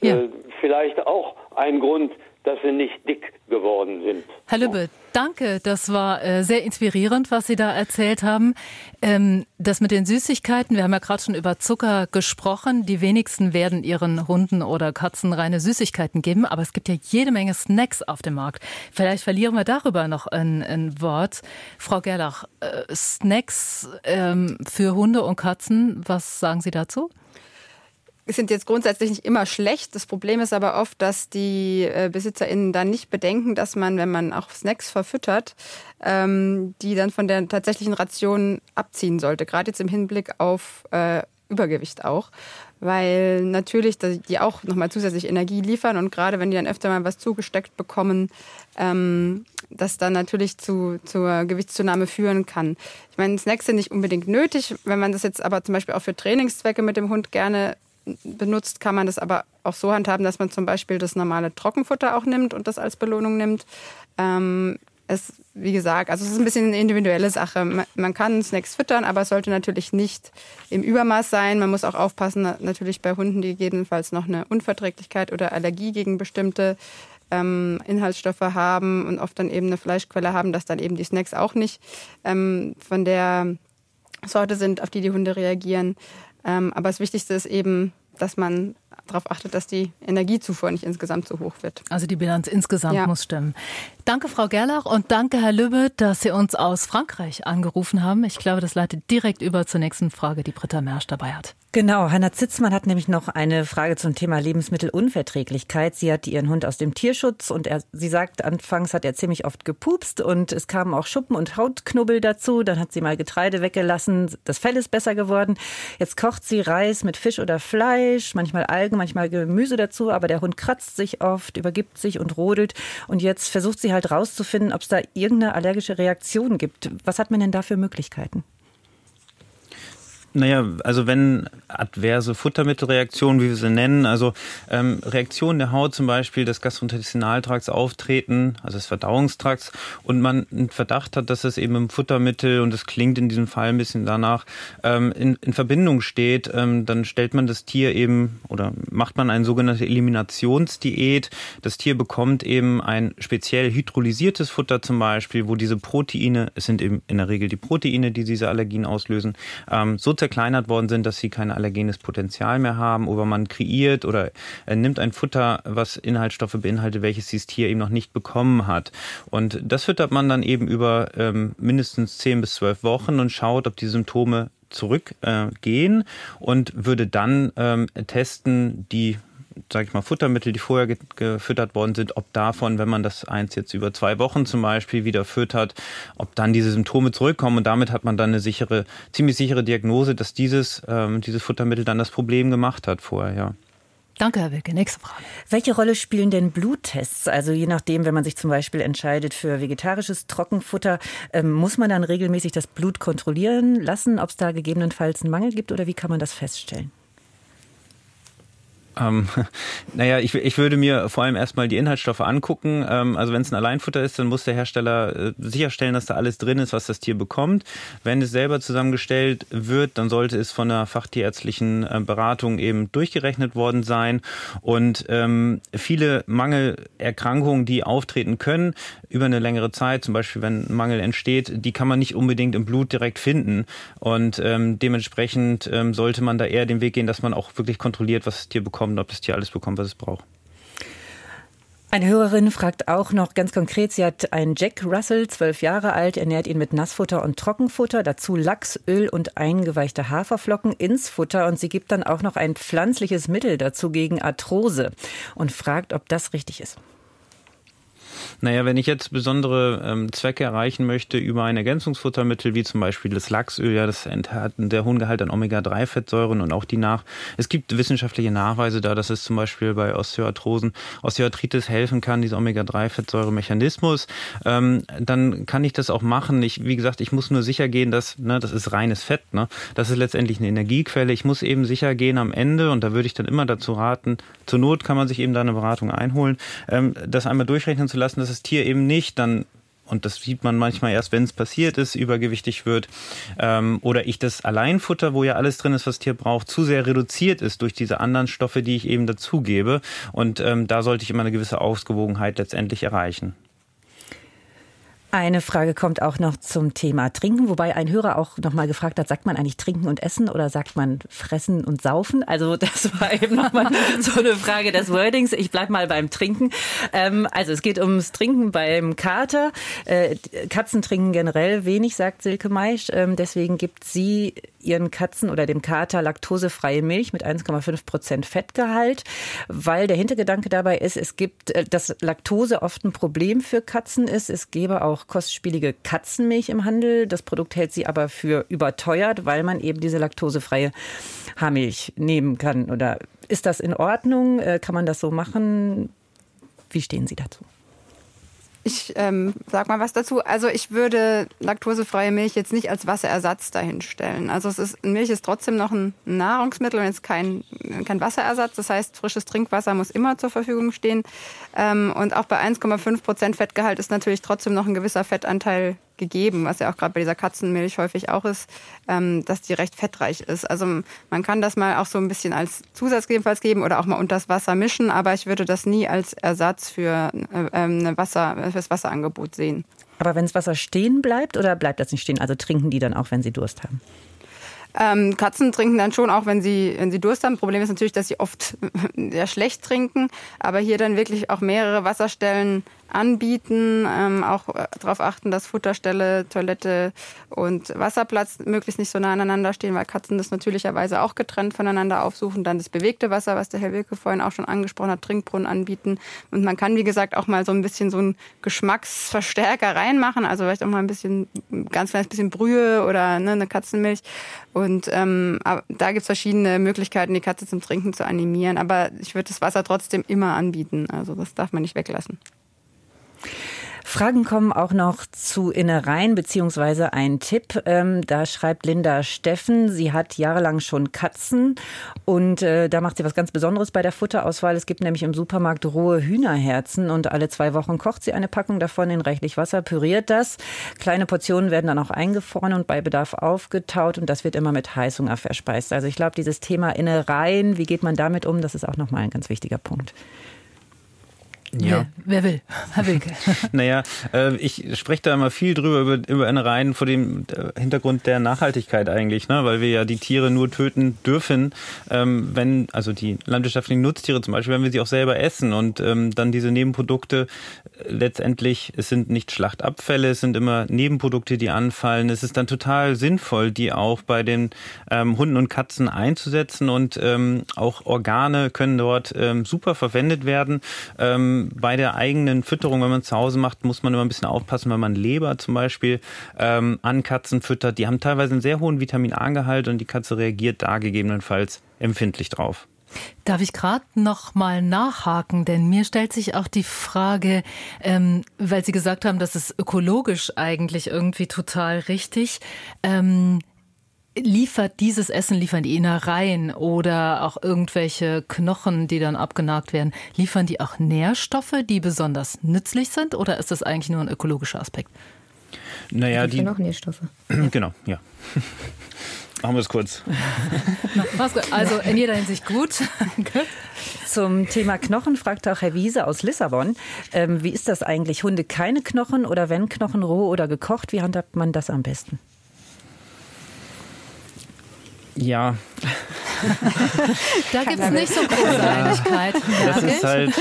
Ja. vielleicht auch ein Grund, dass sie nicht dick geworden sind. Herr Lübbe, danke. Das war äh, sehr inspirierend, was Sie da erzählt haben. Ähm, das mit den Süßigkeiten, wir haben ja gerade schon über Zucker gesprochen. Die wenigsten werden ihren Hunden oder Katzen reine Süßigkeiten geben, aber es gibt ja jede Menge Snacks auf dem Markt. Vielleicht verlieren wir darüber noch ein, ein Wort. Frau Gerlach, äh, Snacks ähm, für Hunde und Katzen, was sagen Sie dazu? Sind jetzt grundsätzlich nicht immer schlecht. Das Problem ist aber oft, dass die äh, BesitzerInnen dann nicht bedenken, dass man, wenn man auch Snacks verfüttert, ähm, die dann von der tatsächlichen Ration abziehen sollte. Gerade jetzt im Hinblick auf äh, Übergewicht auch. Weil natürlich die auch nochmal zusätzlich Energie liefern und gerade wenn die dann öfter mal was zugesteckt bekommen, ähm, das dann natürlich zu, zur Gewichtszunahme führen kann. Ich meine, Snacks sind nicht unbedingt nötig. Wenn man das jetzt aber zum Beispiel auch für Trainingszwecke mit dem Hund gerne benutzt, kann man das aber auch so handhaben, dass man zum Beispiel das normale Trockenfutter auch nimmt und das als Belohnung nimmt. Ähm, es, wie gesagt, also es ist ein bisschen eine individuelle Sache. Man, man kann Snacks füttern, aber es sollte natürlich nicht im Übermaß sein. Man muss auch aufpassen, natürlich bei Hunden, die gegebenenfalls noch eine Unverträglichkeit oder Allergie gegen bestimmte ähm, Inhaltsstoffe haben und oft dann eben eine Fleischquelle haben, dass dann eben die Snacks auch nicht ähm, von der Sorte sind, auf die die Hunde reagieren. Ähm, aber das Wichtigste ist eben, dass man darauf achtet, dass die Energiezufuhr nicht insgesamt so hoch wird. Also die Bilanz insgesamt ja. muss stimmen. Danke, Frau Gerlach, und danke, Herr Lübbe, dass Sie uns aus Frankreich angerufen haben. Ich glaube, das leitet direkt über zur nächsten Frage, die Britta Mersch dabei hat. Genau, Hanna Zitzmann hat nämlich noch eine Frage zum Thema Lebensmittelunverträglichkeit. Sie hat ihren Hund aus dem Tierschutz und er, sie sagt, anfangs hat er ziemlich oft gepupst und es kamen auch Schuppen und Hautknubbel dazu. Dann hat sie mal Getreide weggelassen. Das Fell ist besser geworden. Jetzt kocht sie Reis mit Fisch oder Fleisch, manchmal Algen, manchmal Gemüse dazu, aber der Hund kratzt sich oft, übergibt sich und rodelt. Und jetzt versucht sie halt rauszufinden, ob es da irgendeine allergische Reaktion gibt. Was hat man denn da für Möglichkeiten? Naja, also wenn adverse Futtermittelreaktionen, wie wir sie nennen, also ähm, Reaktionen der Haut zum Beispiel des Gastrointestinaltrakts auftreten, also des Verdauungstrakts, und man einen Verdacht hat, dass es eben im Futtermittel, und es klingt in diesem Fall ein bisschen danach, ähm, in, in Verbindung steht, ähm, dann stellt man das Tier eben oder macht man eine sogenannte Eliminationsdiät. Das Tier bekommt eben ein speziell hydrolysiertes Futter zum Beispiel, wo diese Proteine, es sind eben in der Regel die Proteine, die diese Allergien auslösen, ähm, so zerkleinert worden sind, dass sie kein allergenes Potenzial mehr haben oder man kreiert oder äh, nimmt ein Futter, was Inhaltsstoffe beinhaltet, welches dieses Tier eben noch nicht bekommen hat. Und das füttert man dann eben über ähm, mindestens 10 bis 12 Wochen und schaut, ob die Symptome zurückgehen äh, und würde dann ähm, testen, die sage ich mal, Futtermittel, die vorher gefüttert worden sind, ob davon, wenn man das eins jetzt über zwei Wochen zum Beispiel wieder füttert, ob dann diese Symptome zurückkommen und damit hat man dann eine sichere, ziemlich sichere Diagnose, dass dieses, ähm, dieses Futtermittel dann das Problem gemacht hat vorher, ja. Danke, Herr Wilke. Nächste Frage. Welche Rolle spielen denn Bluttests? Also je nachdem, wenn man sich zum Beispiel entscheidet für vegetarisches Trockenfutter, ähm, muss man dann regelmäßig das Blut kontrollieren lassen, ob es da gegebenenfalls einen Mangel gibt oder wie kann man das feststellen? Ähm, naja, ich, ich würde mir vor allem erstmal die Inhaltsstoffe angucken. Ähm, also wenn es ein Alleinfutter ist, dann muss der Hersteller äh, sicherstellen, dass da alles drin ist, was das Tier bekommt. Wenn es selber zusammengestellt wird, dann sollte es von der fachtierärztlichen äh, Beratung eben durchgerechnet worden sein. Und ähm, viele Mangelerkrankungen, die auftreten können über eine längere Zeit, zum Beispiel wenn Mangel entsteht, die kann man nicht unbedingt im Blut direkt finden. Und ähm, dementsprechend ähm, sollte man da eher den Weg gehen, dass man auch wirklich kontrolliert, was das Tier bekommt bekommen, ob das Tier alles bekommt, was es braucht. Eine Hörerin fragt auch noch ganz konkret, sie hat einen Jack Russell, zwölf Jahre alt, ernährt ihn mit Nassfutter und Trockenfutter, dazu Lachs, Öl und eingeweichte Haferflocken ins Futter und sie gibt dann auch noch ein pflanzliches Mittel dazu gegen Arthrose und fragt, ob das richtig ist. Naja, wenn ich jetzt besondere ähm, Zwecke erreichen möchte über ein Ergänzungsfuttermittel, wie zum Beispiel das Lachsöl, ja, das enthält der hohen Gehalt an Omega-3-Fettsäuren und auch die nach. Es gibt wissenschaftliche Nachweise da, dass es zum Beispiel bei Osteoarthrosen, Osteoarthritis helfen kann, dieser Omega-3-Fettsäure-Mechanismus. Ähm, dann kann ich das auch machen. Ich, wie gesagt, ich muss nur sicher gehen, dass, ne, das ist reines Fett, ne? Das ist letztendlich eine Energiequelle. Ich muss eben sicher gehen am Ende, und da würde ich dann immer dazu raten, zur Not kann man sich eben da eine Beratung einholen, ähm, das einmal durchrechnen zu lassen, dass das Tier eben nicht dann und das sieht man manchmal erst, wenn es passiert ist, übergewichtig wird, ähm, oder ich das Alleinfutter, wo ja alles drin ist, was das Tier braucht, zu sehr reduziert ist durch diese anderen Stoffe, die ich eben dazugebe. Und ähm, da sollte ich immer eine gewisse Ausgewogenheit letztendlich erreichen. Eine Frage kommt auch noch zum Thema Trinken, wobei ein Hörer auch noch mal gefragt hat, sagt man eigentlich Trinken und Essen oder sagt man Fressen und Saufen? Also das war eben noch mal so eine Frage des Wordings. Ich bleib mal beim Trinken. Ähm, also es geht ums Trinken beim Kater. Äh, Katzen trinken generell wenig, sagt Silke Meisch. Ähm, deswegen gibt sie ihren Katzen oder dem Kater laktosefreie Milch mit 1,5 Prozent Fettgehalt, weil der Hintergedanke dabei ist, es gibt, äh, dass Laktose oft ein Problem für Katzen ist. Es gäbe auch kostspielige Katzenmilch im Handel. Das Produkt hält sie aber für überteuert, weil man eben diese laktosefreie Haarmilch nehmen kann. Oder ist das in Ordnung? Äh, kann man das so machen? Wie stehen Sie dazu? Ich ähm, sag mal was dazu. Also ich würde laktosefreie Milch jetzt nicht als Wasserersatz dahinstellen. Also es ist, Milch ist trotzdem noch ein Nahrungsmittel und jetzt kein, kein Wasserersatz. Das heißt, frisches Trinkwasser muss immer zur Verfügung stehen. Ähm, und auch bei 1,5 Prozent Fettgehalt ist natürlich trotzdem noch ein gewisser Fettanteil gegeben, was ja auch gerade bei dieser Katzenmilch häufig auch ist, ähm, dass die recht fettreich ist. Also man kann das mal auch so ein bisschen als Zusatz jedenfalls geben oder auch mal unter das Wasser mischen, aber ich würde das nie als Ersatz für, äh, eine Wasser, für das Wasserangebot sehen. Aber wenn das Wasser stehen bleibt oder bleibt das nicht stehen? Also trinken die dann auch, wenn sie Durst haben? Ähm, Katzen trinken dann schon auch, wenn sie, wenn sie Durst haben. Problem ist natürlich, dass sie oft sehr schlecht trinken, aber hier dann wirklich auch mehrere Wasserstellen anbieten, ähm, auch äh, darauf achten, dass Futterstelle, Toilette und Wasserplatz möglichst nicht so nah aneinander stehen, weil Katzen das natürlicherweise auch getrennt voneinander aufsuchen. Dann das bewegte Wasser, was der Herr Wilke vorhin auch schon angesprochen hat, Trinkbrunnen anbieten. Und man kann, wie gesagt, auch mal so ein bisschen so einen Geschmacksverstärker reinmachen, also vielleicht auch mal ein bisschen, ganz kleines bisschen Brühe oder ne, eine Katzenmilch. Ähm, da gibt's verschiedene Möglichkeiten, die Katze zum Trinken zu animieren. Aber ich würde das Wasser trotzdem immer anbieten. Also das darf man nicht weglassen. Fragen kommen auch noch zu Innereien beziehungsweise ein Tipp. Ähm, da schreibt Linda Steffen, sie hat jahrelang schon Katzen und äh, da macht sie was ganz Besonderes bei der Futterauswahl. Es gibt nämlich im Supermarkt rohe Hühnerherzen und alle zwei Wochen kocht sie eine Packung davon in reichlich Wasser, püriert das. Kleine Portionen werden dann auch eingefroren und bei Bedarf aufgetaut und das wird immer mit Heißhunger verspeist. Also ich glaube, dieses Thema Innereien, wie geht man damit um, das ist auch nochmal ein ganz wichtiger Punkt. Ja. Wer, wer will? Herr Wilke. naja, äh, ich spreche da immer viel drüber, über, über eine Reihen vor dem äh, Hintergrund der Nachhaltigkeit eigentlich, ne? weil wir ja die Tiere nur töten dürfen, ähm, wenn, also die landwirtschaftlichen Nutztiere zum Beispiel, wenn wir sie auch selber essen und ähm, dann diese Nebenprodukte äh, letztendlich, es sind nicht Schlachtabfälle, es sind immer Nebenprodukte, die anfallen. Es ist dann total sinnvoll, die auch bei den ähm, Hunden und Katzen einzusetzen und ähm, auch Organe können dort ähm, super verwendet werden. Ähm, bei der eigenen Fütterung, wenn man zu Hause macht, muss man immer ein bisschen aufpassen, wenn man Leber zum Beispiel ähm, an Katzen füttert. Die haben teilweise einen sehr hohen Vitamin A-Gehalt und die Katze reagiert da gegebenenfalls empfindlich drauf. Darf ich gerade noch mal nachhaken, denn mir stellt sich auch die Frage, ähm, weil Sie gesagt haben, das ist ökologisch eigentlich irgendwie total richtig. Ähm, liefert dieses Essen, liefern die Innereien oder auch irgendwelche Knochen, die dann abgenagt werden, liefern die auch Nährstoffe, die besonders nützlich sind oder ist das eigentlich nur ein ökologischer Aspekt? Naja, die. noch Nährstoffe. Genau, ja. Machen wir es kurz. Also in jeder Hinsicht gut. Zum Thema Knochen fragt auch Herr Wiese aus Lissabon. Ähm, wie ist das eigentlich? Hunde keine Knochen oder wenn Knochen roh oder gekocht? Wie handhabt man das am besten? Ja, da gibt es nicht so große Einigkeit. Das ist halt,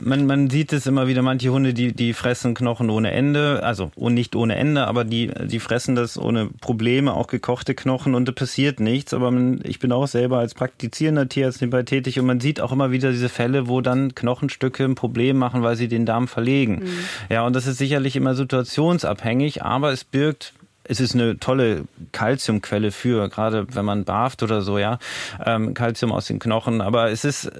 man, man sieht es immer wieder, manche Hunde, die, die fressen Knochen ohne Ende, also nicht ohne Ende, aber die, die fressen das ohne Probleme, auch gekochte Knochen und da passiert nichts. Aber man, ich bin auch selber als praktizierender Tierarzt nebenbei tätig und man sieht auch immer wieder diese Fälle, wo dann Knochenstücke ein Problem machen, weil sie den Darm verlegen. Mhm. Ja, und das ist sicherlich immer situationsabhängig, aber es birgt es ist eine tolle Kalziumquelle für, gerade wenn man barft oder so, ja, Kalzium ähm, aus den Knochen. Aber es ist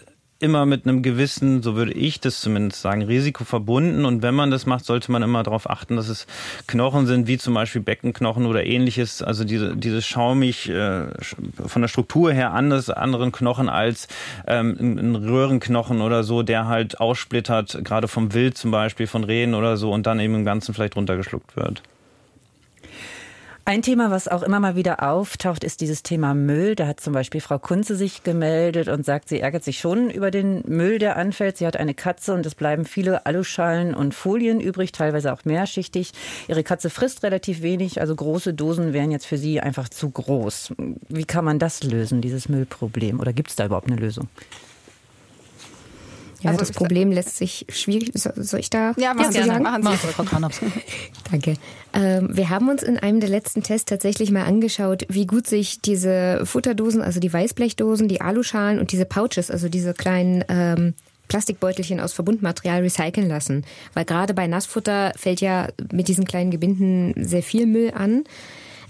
immer mit einem gewissen, so würde ich das zumindest sagen, Risiko verbunden. Und wenn man das macht, sollte man immer darauf achten, dass es Knochen sind, wie zum Beispiel Beckenknochen oder ähnliches. Also diese, dieses schaumig äh, von der Struktur her anders anderen Knochen als ähm, ein Röhrenknochen oder so, der halt aussplittert, gerade vom Wild zum Beispiel, von Rehen oder so, und dann eben im Ganzen vielleicht runtergeschluckt wird. Ein Thema, was auch immer mal wieder auftaucht, ist dieses Thema Müll. Da hat zum Beispiel Frau Kunze sich gemeldet und sagt, sie ärgert sich schon über den Müll, der anfällt. Sie hat eine Katze und es bleiben viele Aluschalen und Folien übrig, teilweise auch mehrschichtig. Ihre Katze frisst relativ wenig, also große Dosen wären jetzt für sie einfach zu groß. Wie kann man das lösen, dieses Müllproblem? Oder gibt es da überhaupt eine Lösung? Ja, also das Problem lässt sich schwierig. Soll ich da ja, machen ja, sagen? Machen Sie, Frau Kranops. Danke. Ähm, wir haben uns in einem der letzten Tests tatsächlich mal angeschaut, wie gut sich diese Futterdosen, also die Weißblechdosen, die Aluschalen und diese Pouches, also diese kleinen ähm, Plastikbeutelchen aus Verbundmaterial recyceln lassen. Weil gerade bei Nassfutter fällt ja mit diesen kleinen Gebinden sehr viel Müll an.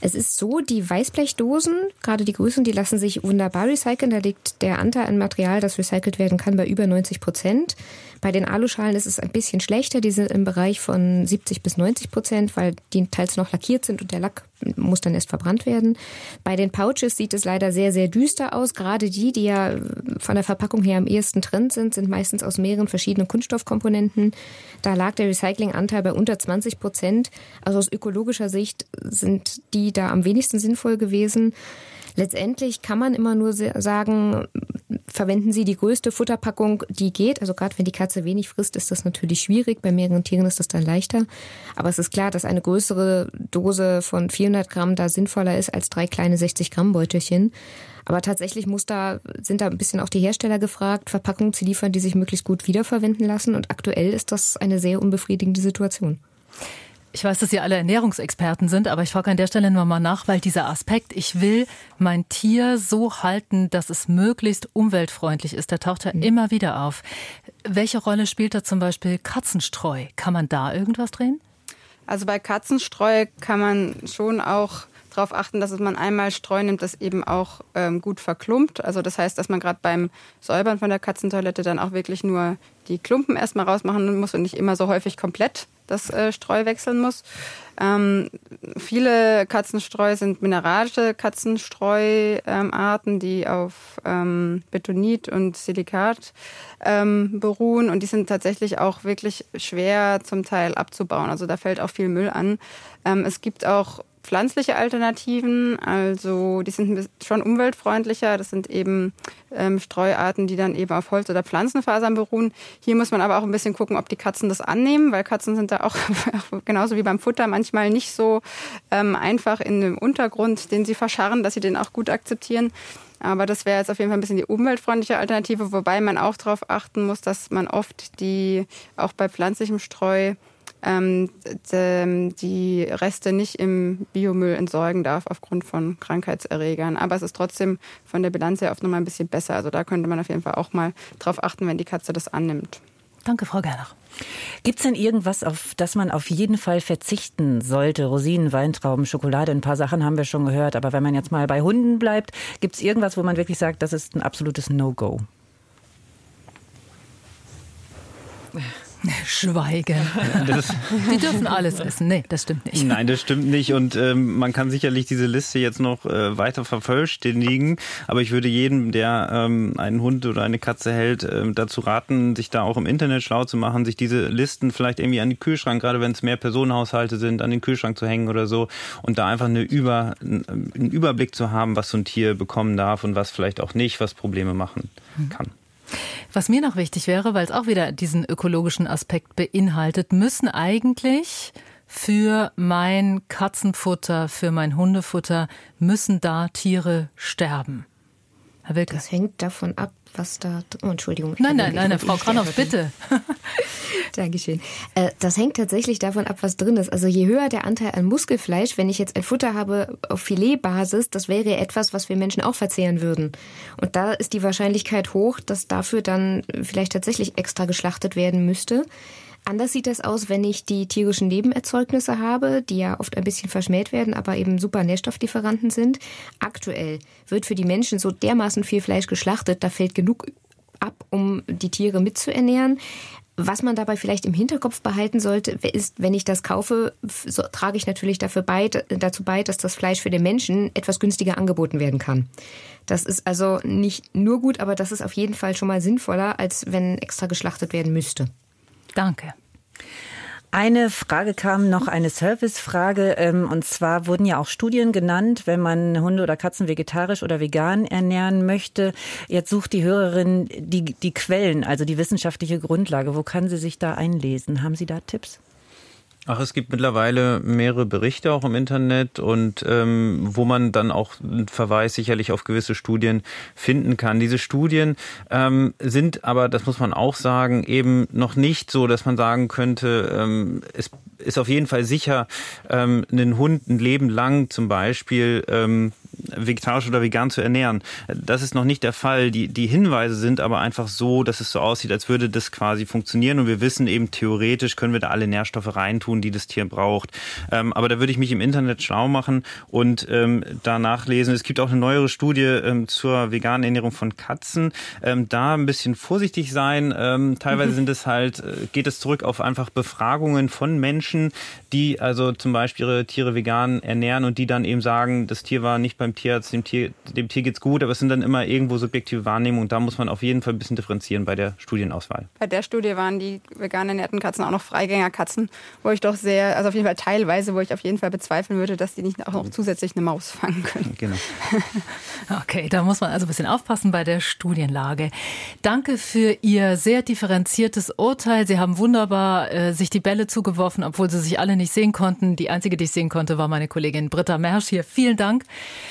Es ist so, die Weißblechdosen, gerade die größeren, die lassen sich wunderbar recyceln. Da liegt der Anteil an Material, das recycelt werden kann, bei über 90 Prozent. Bei den Aluschalen ist es ein bisschen schlechter. Die sind im Bereich von 70 bis 90 Prozent, weil die teils noch lackiert sind und der Lack muss dann erst verbrannt werden. Bei den Pouches sieht es leider sehr, sehr düster aus. Gerade die, die ja von der Verpackung her am ehesten drin sind, sind meistens aus mehreren verschiedenen Kunststoffkomponenten. Da lag der Recyclinganteil bei unter 20 Prozent. Also aus ökologischer Sicht sind die da am wenigsten sinnvoll gewesen. Letztendlich kann man immer nur sagen, verwenden Sie die größte Futterpackung, die geht. Also gerade wenn die Katze wenig frisst, ist das natürlich schwierig. Bei mehreren Tieren ist das dann leichter. Aber es ist klar, dass eine größere Dose von 400 Gramm da sinnvoller ist als drei kleine 60 Gramm Beutelchen. Aber tatsächlich muss da, sind da ein bisschen auch die Hersteller gefragt, Verpackungen zu liefern, die sich möglichst gut wiederverwenden lassen. Und aktuell ist das eine sehr unbefriedigende Situation. Ich weiß, dass Sie alle Ernährungsexperten sind, aber ich frage an der Stelle nur mal nach, weil dieser Aspekt, ich will mein Tier so halten, dass es möglichst umweltfreundlich ist, der taucht ja mhm. immer wieder auf. Welche Rolle spielt da zum Beispiel Katzenstreu? Kann man da irgendwas drehen? Also bei Katzenstreu kann man schon auch darauf achten, dass man einmal Streu nimmt, das eben auch ähm, gut verklumpt. Also das heißt, dass man gerade beim Säubern von der Katzentoilette dann auch wirklich nur die Klumpen erstmal rausmachen muss und nicht immer so häufig komplett das äh, Streu wechseln muss. Ähm, viele Katzenstreu sind mineralische Katzenstreuarten, ähm, die auf ähm, Betonit und Silikat ähm, beruhen und die sind tatsächlich auch wirklich schwer zum Teil abzubauen. Also da fällt auch viel Müll an. Ähm, es gibt auch pflanzliche Alternativen, also die sind schon umweltfreundlicher. Das sind eben ähm, Streuarten, die dann eben auf Holz- oder Pflanzenfasern beruhen. Hier muss man aber auch ein bisschen gucken, ob die Katzen das annehmen, weil Katzen sind da auch genauso wie beim Futter manchmal nicht so ähm, einfach in dem Untergrund, den sie verscharren, dass sie den auch gut akzeptieren. Aber das wäre jetzt auf jeden Fall ein bisschen die umweltfreundliche Alternative, wobei man auch darauf achten muss, dass man oft die auch bei pflanzlichem Streu ähm, die Reste nicht im Biomüll entsorgen darf aufgrund von Krankheitserregern. Aber es ist trotzdem von der Bilanz her oft noch mal ein bisschen besser. Also da könnte man auf jeden Fall auch mal drauf achten, wenn die Katze das annimmt. Danke, Frau Gernach. Gibt es denn irgendwas, auf das man auf jeden Fall verzichten sollte? Rosinen, Weintrauben, Schokolade, ein paar Sachen haben wir schon gehört. Aber wenn man jetzt mal bei Hunden bleibt, gibt es irgendwas, wo man wirklich sagt, das ist ein absolutes No-Go? Schweigen. Das die dürfen alles essen. Nee, das stimmt nicht. Nein, das stimmt nicht. Und ähm, man kann sicherlich diese Liste jetzt noch äh, weiter vervollständigen. Aber ich würde jedem, der ähm, einen Hund oder eine Katze hält, äh, dazu raten, sich da auch im Internet schlau zu machen, sich diese Listen vielleicht irgendwie an den Kühlschrank, gerade wenn es mehr Personenhaushalte sind, an den Kühlschrank zu hängen oder so. Und da einfach eine Über, einen Überblick zu haben, was so ein Tier bekommen darf und was vielleicht auch nicht, was Probleme machen mhm. kann. Was mir noch wichtig wäre, weil es auch wieder diesen ökologischen Aspekt beinhaltet, müssen eigentlich für mein Katzenfutter, für mein Hundefutter, müssen da Tiere sterben. Herr Wilke. Das hängt davon ab, was da. Oh, Entschuldigung. Nein, nein, nein, Frau Kranhoff, bitte. Dankeschön. Äh, das hängt tatsächlich davon ab, was drin ist. Also je höher der Anteil an Muskelfleisch, wenn ich jetzt ein Futter habe auf Filetbasis, das wäre etwas, was wir Menschen auch verzehren würden. Und da ist die Wahrscheinlichkeit hoch, dass dafür dann vielleicht tatsächlich extra geschlachtet werden müsste. Anders sieht das aus, wenn ich die tierischen Nebenerzeugnisse habe, die ja oft ein bisschen verschmäht werden, aber eben super Nährstofflieferanten sind. Aktuell wird für die Menschen so dermaßen viel Fleisch geschlachtet, da fällt genug ab, um die Tiere mitzuernähren. Was man dabei vielleicht im Hinterkopf behalten sollte, ist, wenn ich das kaufe, so trage ich natürlich dafür bei, dazu bei, dass das Fleisch für den Menschen etwas günstiger angeboten werden kann. Das ist also nicht nur gut, aber das ist auf jeden Fall schon mal sinnvoller, als wenn extra geschlachtet werden müsste. Danke. Eine Frage kam noch, eine Servicefrage. Ähm, und zwar wurden ja auch Studien genannt, wenn man Hunde oder Katzen vegetarisch oder vegan ernähren möchte. Jetzt sucht die Hörerin die, die Quellen, also die wissenschaftliche Grundlage. Wo kann sie sich da einlesen? Haben Sie da Tipps? Ach, es gibt mittlerweile mehrere Berichte auch im Internet und ähm, wo man dann auch einen Verweis sicherlich auf gewisse Studien finden kann. Diese Studien ähm, sind aber, das muss man auch sagen, eben noch nicht so, dass man sagen könnte, ähm, es ist auf jeden Fall sicher, ähm, einen Hund ein Leben lang zum Beispiel ähm, vegetarisch oder vegan zu ernähren. Das ist noch nicht der Fall. Die, die Hinweise sind aber einfach so, dass es so aussieht, als würde das quasi funktionieren. Und wir wissen eben, theoretisch können wir da alle Nährstoffe reintun, die das Tier braucht. Ähm, aber da würde ich mich im Internet schlau machen und ähm, da nachlesen. Es gibt auch eine neuere Studie ähm, zur veganen Ernährung von Katzen. Ähm, da ein bisschen vorsichtig sein. Ähm, teilweise mhm. sind es halt, äh, geht es zurück auf einfach Befragungen von Menschen, die also zum Beispiel ihre Tiere vegan ernähren und die dann eben sagen, das Tier war nicht beim Tierarzt, dem Tier, dem Tier geht's gut, aber es sind dann immer irgendwo subjektive Wahrnehmungen. Da muss man auf jeden Fall ein bisschen differenzieren bei der Studienauswahl. Bei der Studie waren die vegan ernährten Katzen auch noch Freigängerkatzen, wo ich doch sehr, also auf jeden Fall teilweise, wo ich auf jeden Fall bezweifeln würde, dass die nicht auch noch zusätzlich eine Maus fangen können. Genau. okay, da muss man also ein bisschen aufpassen bei der Studienlage. Danke für Ihr sehr differenziertes Urteil. Sie haben wunderbar äh, sich die Bälle zugeworfen, obwohl Sie sich alle nicht sehen konnten. Die einzige, die ich sehen konnte, war meine Kollegin Britta Mersch hier. Vielen Dank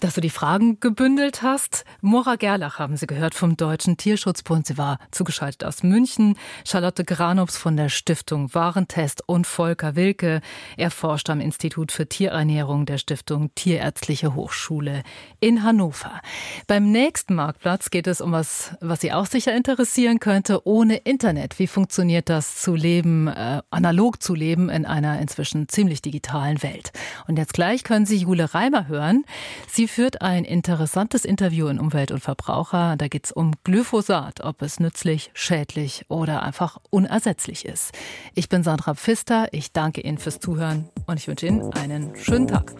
dass du die Fragen gebündelt hast. Mora Gerlach haben Sie gehört vom Deutschen Tierschutzbund. Sie war zugeschaltet aus München. Charlotte Granups von der Stiftung Warentest und Volker Wilke. Er forscht am Institut für Tierernährung der Stiftung Tierärztliche Hochschule in Hannover. Beim nächsten Marktplatz geht es um was, was Sie auch sicher interessieren könnte. Ohne Internet. Wie funktioniert das zu leben, äh, analog zu leben in einer inzwischen ziemlich digitalen Welt? Und jetzt gleich können Sie Jule Reimer hören. Sie führt ein interessantes Interview in Umwelt und Verbraucher. Da geht es um Glyphosat, ob es nützlich, schädlich oder einfach unersetzlich ist. Ich bin Sandra Pfister. Ich danke Ihnen fürs Zuhören und ich wünsche Ihnen einen schönen Tag.